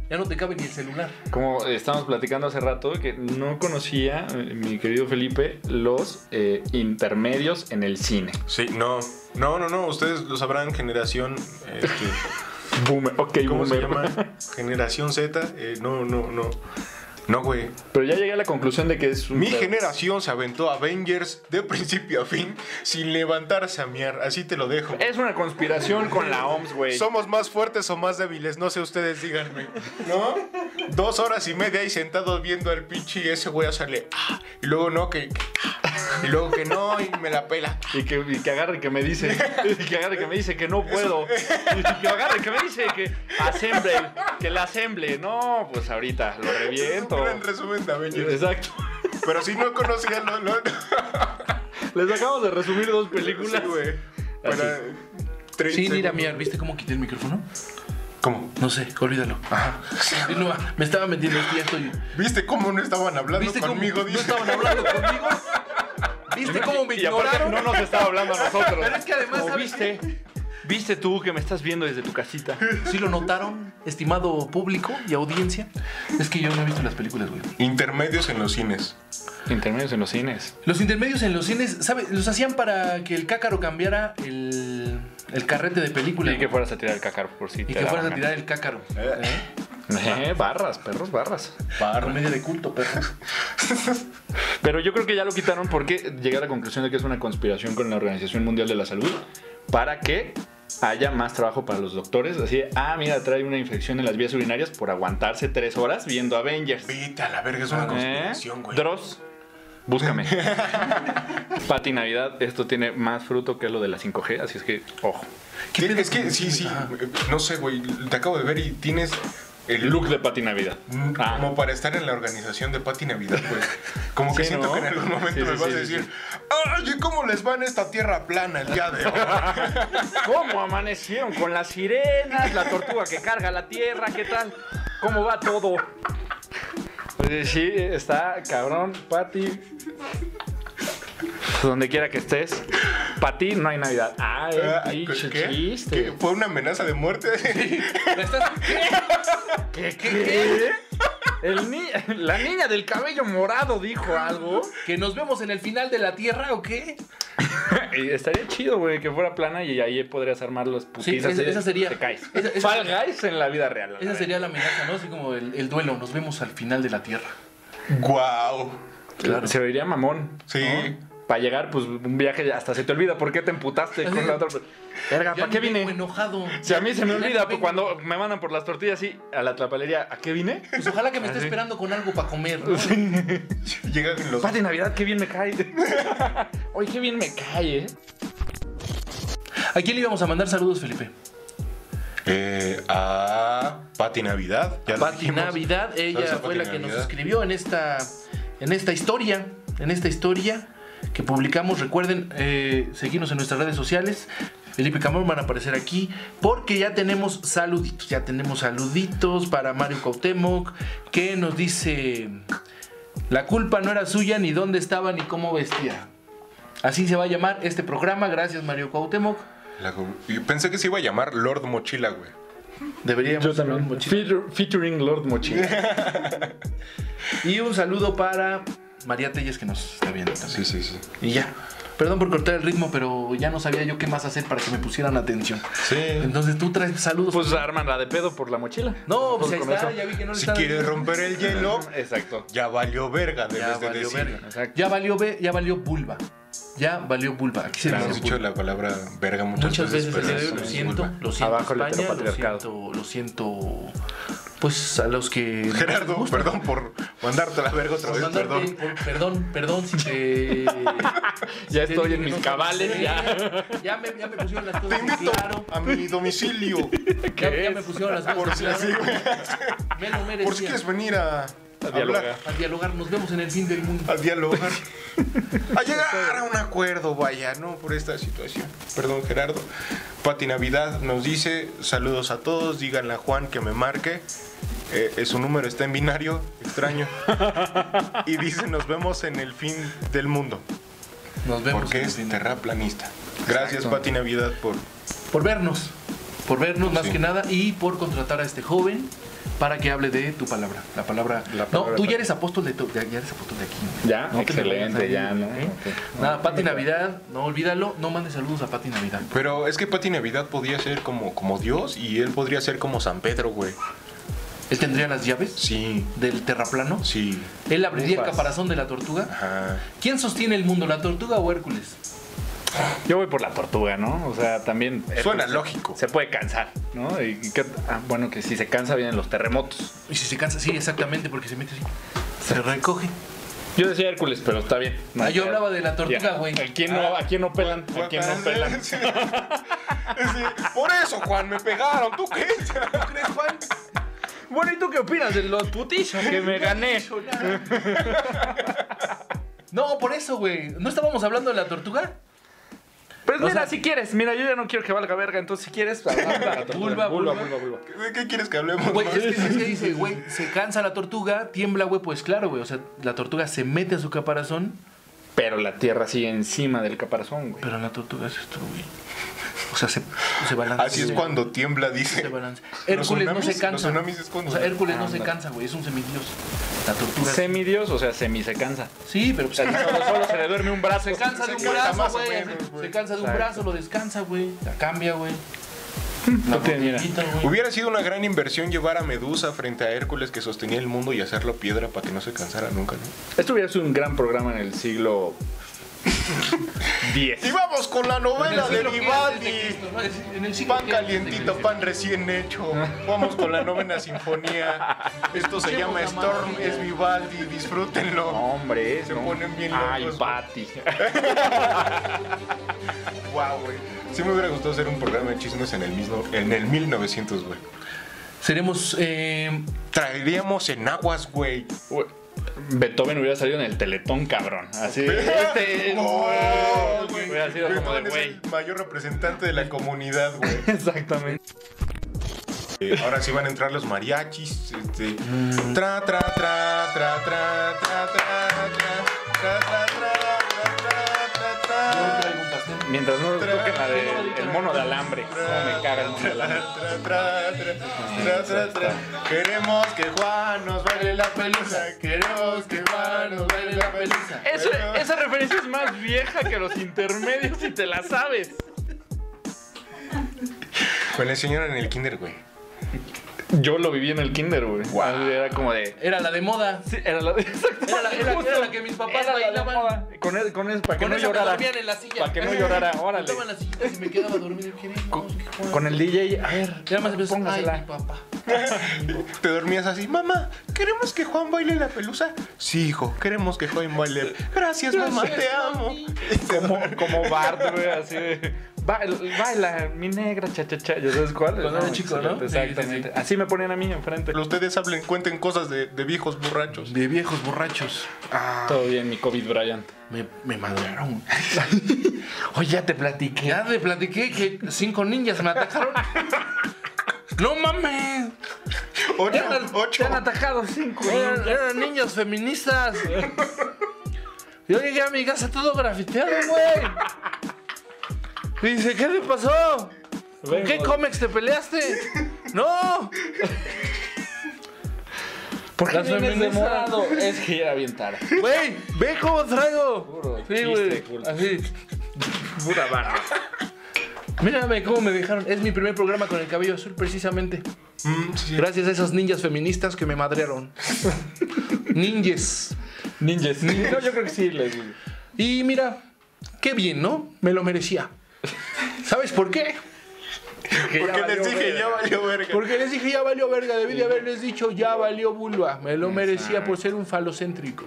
Ya no te cabe ni el celular. Como estábamos platicando hace rato, que no conocía, eh, mi querido Felipe, los eh, intermedios en el cine. Sí, no. No, no, no. Ustedes lo sabrán, generación. este, Boomer, ok, ¿Cómo se llama? Generación Z. eh, no, no, no. No, güey. Pero ya llegué a la conclusión de que es un. Mi generación se aventó Avengers de principio a fin sin levantarse a miar. Así te lo dejo. Es una conspiración con la OMS, güey. ¿Somos más fuertes o más débiles? No sé, ustedes díganme. ¿No? Dos horas y media ahí sentados viendo al pinche y ese güey sale. "Ah", y luego no, que. "Ah", y luego que no, y me la pela. Y que, y que agarre que me dice, y que agarre que me dice que no puedo. Y que agarre que me dice que asemble, que la asemble. No, pues ahorita lo Es un reviento. gran resumen de Avengers. Exacto. Pero si no conocían, lo, lo- Les acabamos de resumir dos Sí, películas. güey. Para 30 Sí, mira, ¿viste cómo quité el micrófono? ¿Cómo? No sé, olvídalo. Ajá. Sí, no, me estaba metiendo, que ya estoy. ¿Viste cómo no estaban hablando ¿Viste cómo conmigo? no Dice. estaban hablando conmigo? ¿Viste cómo me Y aparte ignoraron? no nos estaba hablando a nosotros. Pero es que además, Como ¿sabes viste, viste tú que me estás viendo desde tu casita. ¿Sí lo notaron, estimado público y audiencia? Es que yo no he visto las películas, güey. Intermedios en los cines. Intermedios en los cines. Los intermedios en los cines, ¿sabes? Los hacían para que el cácaro cambiara el, el carrete de película. Y que fueras a tirar el cácaro por si Y te que fueras a tirar el cácaro. Eh, barras, perros, barras. Comedia de culto, perro. Pero yo creo que ya lo quitaron porque llegué a la conclusión de que es una conspiración con la Organización Mundial de la Salud para que haya más trabajo para los doctores. Así, ah, mira, trae una infección en las vías urinarias por aguantarse tres horas viendo Avengers. Vete a la verga, es una ¿Eh? conspiración, güey. Dross, búscame. Pati Navidad, esto tiene más fruto que lo de la 5G, así es que, ojo. ¿Qué pedo es que sí, sí. No sé, güey. Te acabo de ver y tienes el Look de Pati Navidad. Mm, Ah. Como para estar en la organización de Pati Navidad, güey. Como que Sí, siento ¿no? que en algún momento Sí, me sí, vas sí, a sí, decir, ¡Ay, ¿y cómo les va en esta tierra plana el día de hoy? ¿Cómo amanecieron con las sirenas, la tortuga que carga la tierra? ¿Qué tal? ¿Cómo va todo? Pues sí, está cabrón, Pati. Donde quiera que estés, para ti no hay Navidad. Ah, Ah, el pinche ¿Qué? chiste. ¿Qué? ¿Fue una amenaza de muerte? ¿Me estás- ¿Qué? ¿Qué? El ni- la niña del cabello morado dijo algo. ¿Que nos vemos en el final de la Tierra o qué? Y estaría chido, güey, que fuera plana y ahí podrías armar los putizas. esa- y esa sería- Te caes. esa- esa- Fall Guys en la vida real. Esa sería la amenaza, ¿no? Así como el, el duelo. Nos vemos al final de la Tierra. ¡Guau! Claro. Se oiría mamón. Sí. Para llegar, pues un viaje hasta se te olvida por qué te emputaste con la otra. Verga, ¿para qué vine? enojado. Si a mí se me olvida pues, cuando me mandan por las tortillas así a la tlapalería, ¿a qué vine? Pues ojalá que me esté Así. esperando con algo para comer. ¿no? Llegan los... Paz de Navidad, qué bien me cae. Oye, qué bien me cae, ¿eh? ¿A quién le íbamos a mandar saludos, Felipe? Eh, a Pati Navidad. Ya lo Pati. Navidad, ella a fue Pati la que nos escribió en esta, en esta historia, en esta historia que publicamos. Recuerden eh, seguirnos en nuestras redes sociales. Felipe Camón van a aparecer aquí porque ya tenemos saluditos, ya tenemos saluditos para Mario Cuauhtémoc que nos dice la culpa no era suya ni dónde estaba ni cómo vestía. Así se va a llamar este programa. Gracias Mario. La- y pensé que se iba a llamar Lord Mochila, güey. Deberíamos Yo también. un mochila. Featuring Lord Mochila. Y un saludo para María Telles que nos está viendo también. Sí, sí, sí. Y ya. Perdón por cortar el ritmo, pero ya no sabía yo qué más hacer para que me pusieran atención. Sí. Entonces tú traes saludos. Pues arman la de pedo por la mochila. no, pues ahí está, eso. ya vi que no le Si quieres romper el hielo, Exacto. ya valió verga, debes Ya de valió decir. verga. Exacto. Ya valió, ve- ya valió vulva. Ya valió vulva. Aquí se Hemos dice dicho vulva. la palabra verga muchas, Muchas veces el día de hoy pero lo es siento, vulva. lo siento Abajo el España, lo heteropatriarcado. siento, lo siento, pues a los que Gerardo, perdón por mandarte a la verga otra vez, mandarte- perdón. por- perdón, perdón si te... Ya te estoy en mis no- cabales, ya. Ya me, ya me pusieron las Te cosas en invito claro. a mi domicilio. Ya, ya me pusieron las cosas Por si claro. Me lo merecía. Por si quieres venir a, a dialogar. A dialogar, nos vemos en el fin del mundo. a dialogar, a llegar a un acuerdo, vaya, ¿no? Por esta situación. Perdón, Gerardo. Pati Navidad nos dice, saludos a todos, díganle a Juan que me marque. Eh, eh, su número está en binario, extraño. Y dice, nos vemos en el fin del mundo. Nos vemos Porque es terraplanista. Gracias, Pati Navidad, por... por vernos, por vernos más que nada y por contratar a este joven para que hable de tu palabra. La palabra. La no, tú ya eres apóstol de tu- ya, ya eres apóstol de aquí. ¿no? Ya, No excelente, ya, ¿no? ¿eh? Nada, Pati Navidad, no olvídalo, no mandes saludos a Pati Navidad. Pero es que Pati Navidad podía ser como, como Dios y él podría ser como San Pedro, güey. Él tendría las llaves Sí, del terraplano. sí. Él abriría el caparazón de la tortuga. Ajá. ¿Quién sostiene el mundo, la tortuga o Hércules? Yo voy por la tortuga, ¿no? O sea, también. Suena pues, lógico. Se puede cansar, ¿no? Y que- ah, bueno, que si se cansa vienen los terremotos. Y si se cansa, sí, exactamente, porque se mete así. Se recoge. Yo decía Hércules, pero está bien. Ah, yo hablaba de la tortuga, güey. ¿A quién no, a quién no pelan? ¿A quién no pelan? Sí. Sí. Por eso, Juan, me pegaron. ¿Tú qué? ¿Tú crees, Juan? Bueno, ¿y tú qué opinas de los putizos que me gané? No, por eso, güey. ¿No estábamos hablando de la tortuga? Pues O mira, sea- si quieres, mira, yo ya no quiero que valga verga, entonces si quieres. Vulva, vulva. ¿De qué quieres que hablemos? Güey, es que, es que dice, güey, se cansa la tortuga, tiembla, güey, pues claro, güey. O sea, la tortuga se mete a su caparazón, Pero la tierra sigue encima del caparazón, güey. pero la tortuga se destruye. O sea, se, se balancea. Así es cuando tiembla, Se dice. balancea. Los Hércules no se cansa. Los tsunamis es cuando... O sea, Hércules no se cansa, güey. Es un semidios. La tortuga. Semidios, o sea, semi se cansa. Sí, pero pues, solo, solo se le duerme un brazo. se cansa de Se un brazo, güey. Se cansa de un brazo, lo descansa, güey. La cambia, güey. No. Hubiera sido una gran inversión llevar a Medusa frente a Hércules que sostenía el mundo y hacerlo piedra para que no se cansara nunca, ¿no? Esto hubiera sido un gran programa en el siglo X. Y vamos con la novela de Vivaldi. Pan calientito, pan recién hecho. Vamos con la novena sinfonía. Esto se llama la Storm, es Vivaldi, disfrútenlo. Hombre, Se ¿no? ponen bien Ay, locos. Pati. Wow, güey. Sí me hubiera gustado hacer un programa de chismes en el mismo, en el 1900, güey. Seremos. Eh, Traeríamos enaguas, güey. Beethoven hubiera salido en el teletón, cabrón. Así. Este. Oh. Hubiera sido como de güey. el mayor representante de la comunidad, güey. Exactamente. Eh, Ahora sí van a entrar los mariachis. Este. Tra, tra, tra, tra, tra, tra, tra, tra, tra, tra, tra, Mientras no toquen la de el mono de alambre. Cómo me caga el mono de alambre. Queremos que Juan nos baile la pelusa. Queremos que Juan nos baile la pelusa. Esa, esa referencia es más vieja que los intermedios si te la sabes. Me la enseñaron en el kinder, güey. Yo lo viví en el kinder, güey. Era como de. Era la de moda. Sí, era la, exacto, Era la- era- justo. era la que mis papás Era la de bailaban. moda. Con él, con él, para que Con no eso llorara. dormían en la silla. Para que no llorara, órale. Estaban las sillitas y me quedaba dormido. Con, con el DJ, a ver, Y además empezó, ay, póngasela. mi papá. Te dormías así, mamá, ¿queremos que Juan baile la pelusa? Sí, hijo, queremos que Juan baile. Gracias, mamá, te amo. como, como Bart, güey, así de. Baila, baila, mi negra, cha, cha, cha. ¿Ya sabes cuál? Cuando era chico, ¿no? excelente, Sí, sí, Exactamente. sí. Así me ponían a mí enfrente. Pero ustedes hablen, cuenten cosas de, de viejos borrachos. De viejos borrachos. Ah, Todo bien, mi COVID Bryant. me, me maduraron. Oye, ya te platiqué. Ya te platiqué que cinco ninjas me atacaron. ¡No mames! Ocho, Eran- ocho. Te han atacado cinco. Eran, eran niños feministas. Yo llegué a mi casa todo grafiteado, güey. Dice, ¿qué te pasó? ¿Con qué cómics te peleaste? ¡No! ¿Por qué Las vienes feministas- demorado? Es que ya era bien tarde. Güey, ve cómo traigo. Puro Sí, chiste, güey. culo. Así. Pura barra. Mírame cómo me dejaron. Es mi primer programa con el cabello azul, precisamente. Mm, sí. Gracias a esos ninjas feministas que me madrearon. Ninjas. Ninjas. No, yo creo que sí. Les... Y mira, qué bien, ¿no? Me lo merecía. ¿Sabes por qué? Porque les dije, ya valió verga. Porque les dije ya valió verga, debí de haberles dicho ya valió vulva. Me lo merecía por ser un falocéntrico.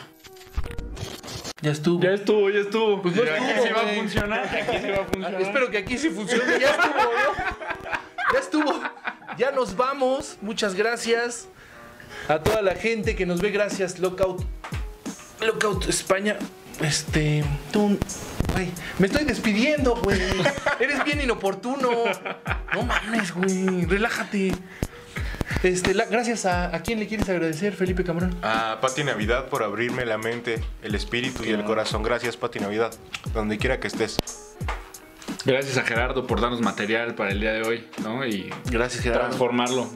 Ya estuvo. Ya estuvo, ya estuvo. Pues no aquí estuvo, sí va a funcionar. Aquí sí va a funcionar. Espero que aquí sí funcione. Ya estuvo, ¿no? Ya estuvo. Ya nos vamos. Muchas gracias a toda la gente que nos ve. Gracias, Lockout. Lockout España. Este. Tú. Güey, me estoy despidiendo, güey. Eres bien inoportuno. No mames, güey. Relájate. Este, la- gracias a. ¿A quién le quieres agradecer, Felipe Camarón? A Pati Navidad por abrirme la mente, el espíritu y el corazón. Gracias, Pati Navidad. Donde quiera que estés. Gracias a Gerardo por darnos material para el día de hoy, ¿no? Y Gracias, Gerardo. transformarlo.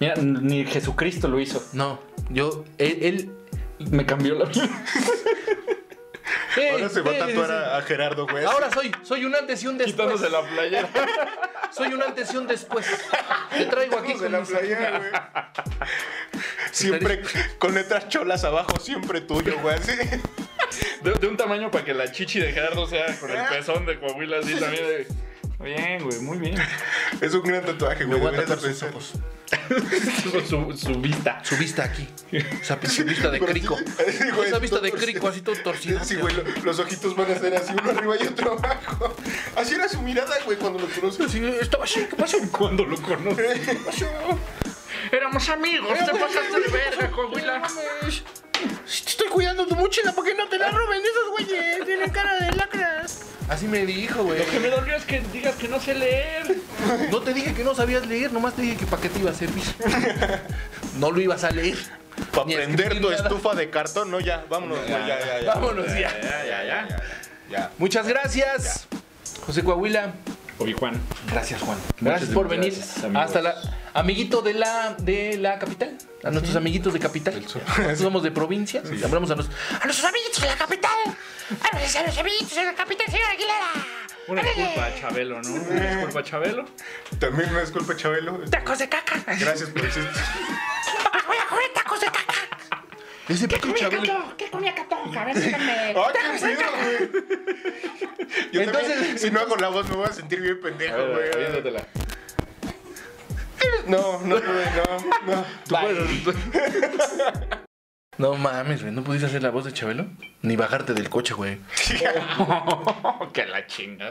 Mira, ni Jesucristo lo hizo. No, yo. Él. él Me cambió la vida. Ahora se va a eh, tatuar a, a Gerardo, güey. Ahora soy, soy un antes y un después. Quitándose la playera. Soy un antes y un después. Te traigo aquí de con la mis- playera, güey. Siempre con letras cholas abajo, siempre tuyo, güey. De, de un tamaño para que la chichi de Gerardo sea con el pezón de Coahuila así también. de- Bien, güey, muy bien. Es un gran tatuaje, Me güey. voy a tatuar sus ojos. su, su vista. Su vista aquí. O sea, su vista de crico. sí, sí, güey, Esa vista de crico así todo torcido. Sí, güey, lo- los ojitos van a ser así, uno arriba y otro abajo. Así era su mirada, güey, cuando lo conocí. Sí, estaba así. ¿Qué pasó? Cuando lo conocí. Éramos amigos, te pasaste de verga, Coahuila. Te estoy cuidando tu mochila para que no te la roben esos güeyes. Tienen cara de lacras. Así me dijo, güey. Lo que me dolió es que digas que no sé leer. No te dije que no sabías leer, nomás te dije que para qué te iba a servir. No lo ibas a leer. Para prender tu estufa de cartón, no, ya, vámonos, güey, ya, ya, ya. Vámonos ya. Ya, ya, ya. Ya. Muchas gracias. José Coahuila. Obi Juan. Gracias, Juan. Gracias por venir gracias, hasta la amiguito de la de la capital, a nuestros amiguitos de capital. Nosotros somos de provincia, hablamos a, los, a nuestros amiguitos de la capital. A nuestros amiguitos de la capital, señor Aguilera. Una disculpa a Chabelo, ¿no? Una disculpa a Chabelo. También una disculpa, Chabelo. Tacos de caca. Gracias por existir. Voy a comer tacos de caca. Ese pinche Chabelo. ¿Qué comía Catonja? A ver, díganme. ¡Ay, qué miedo, güey! Yo Entonces- también, si no hago la voz, me voy a sentir bien pendejo, güey. aviéntatela. No, no, güey, no, no. No mames, güey, ¿no pudiste hacer la voz de Chabelo? Ni bajarte del coche, güey. que la chinga.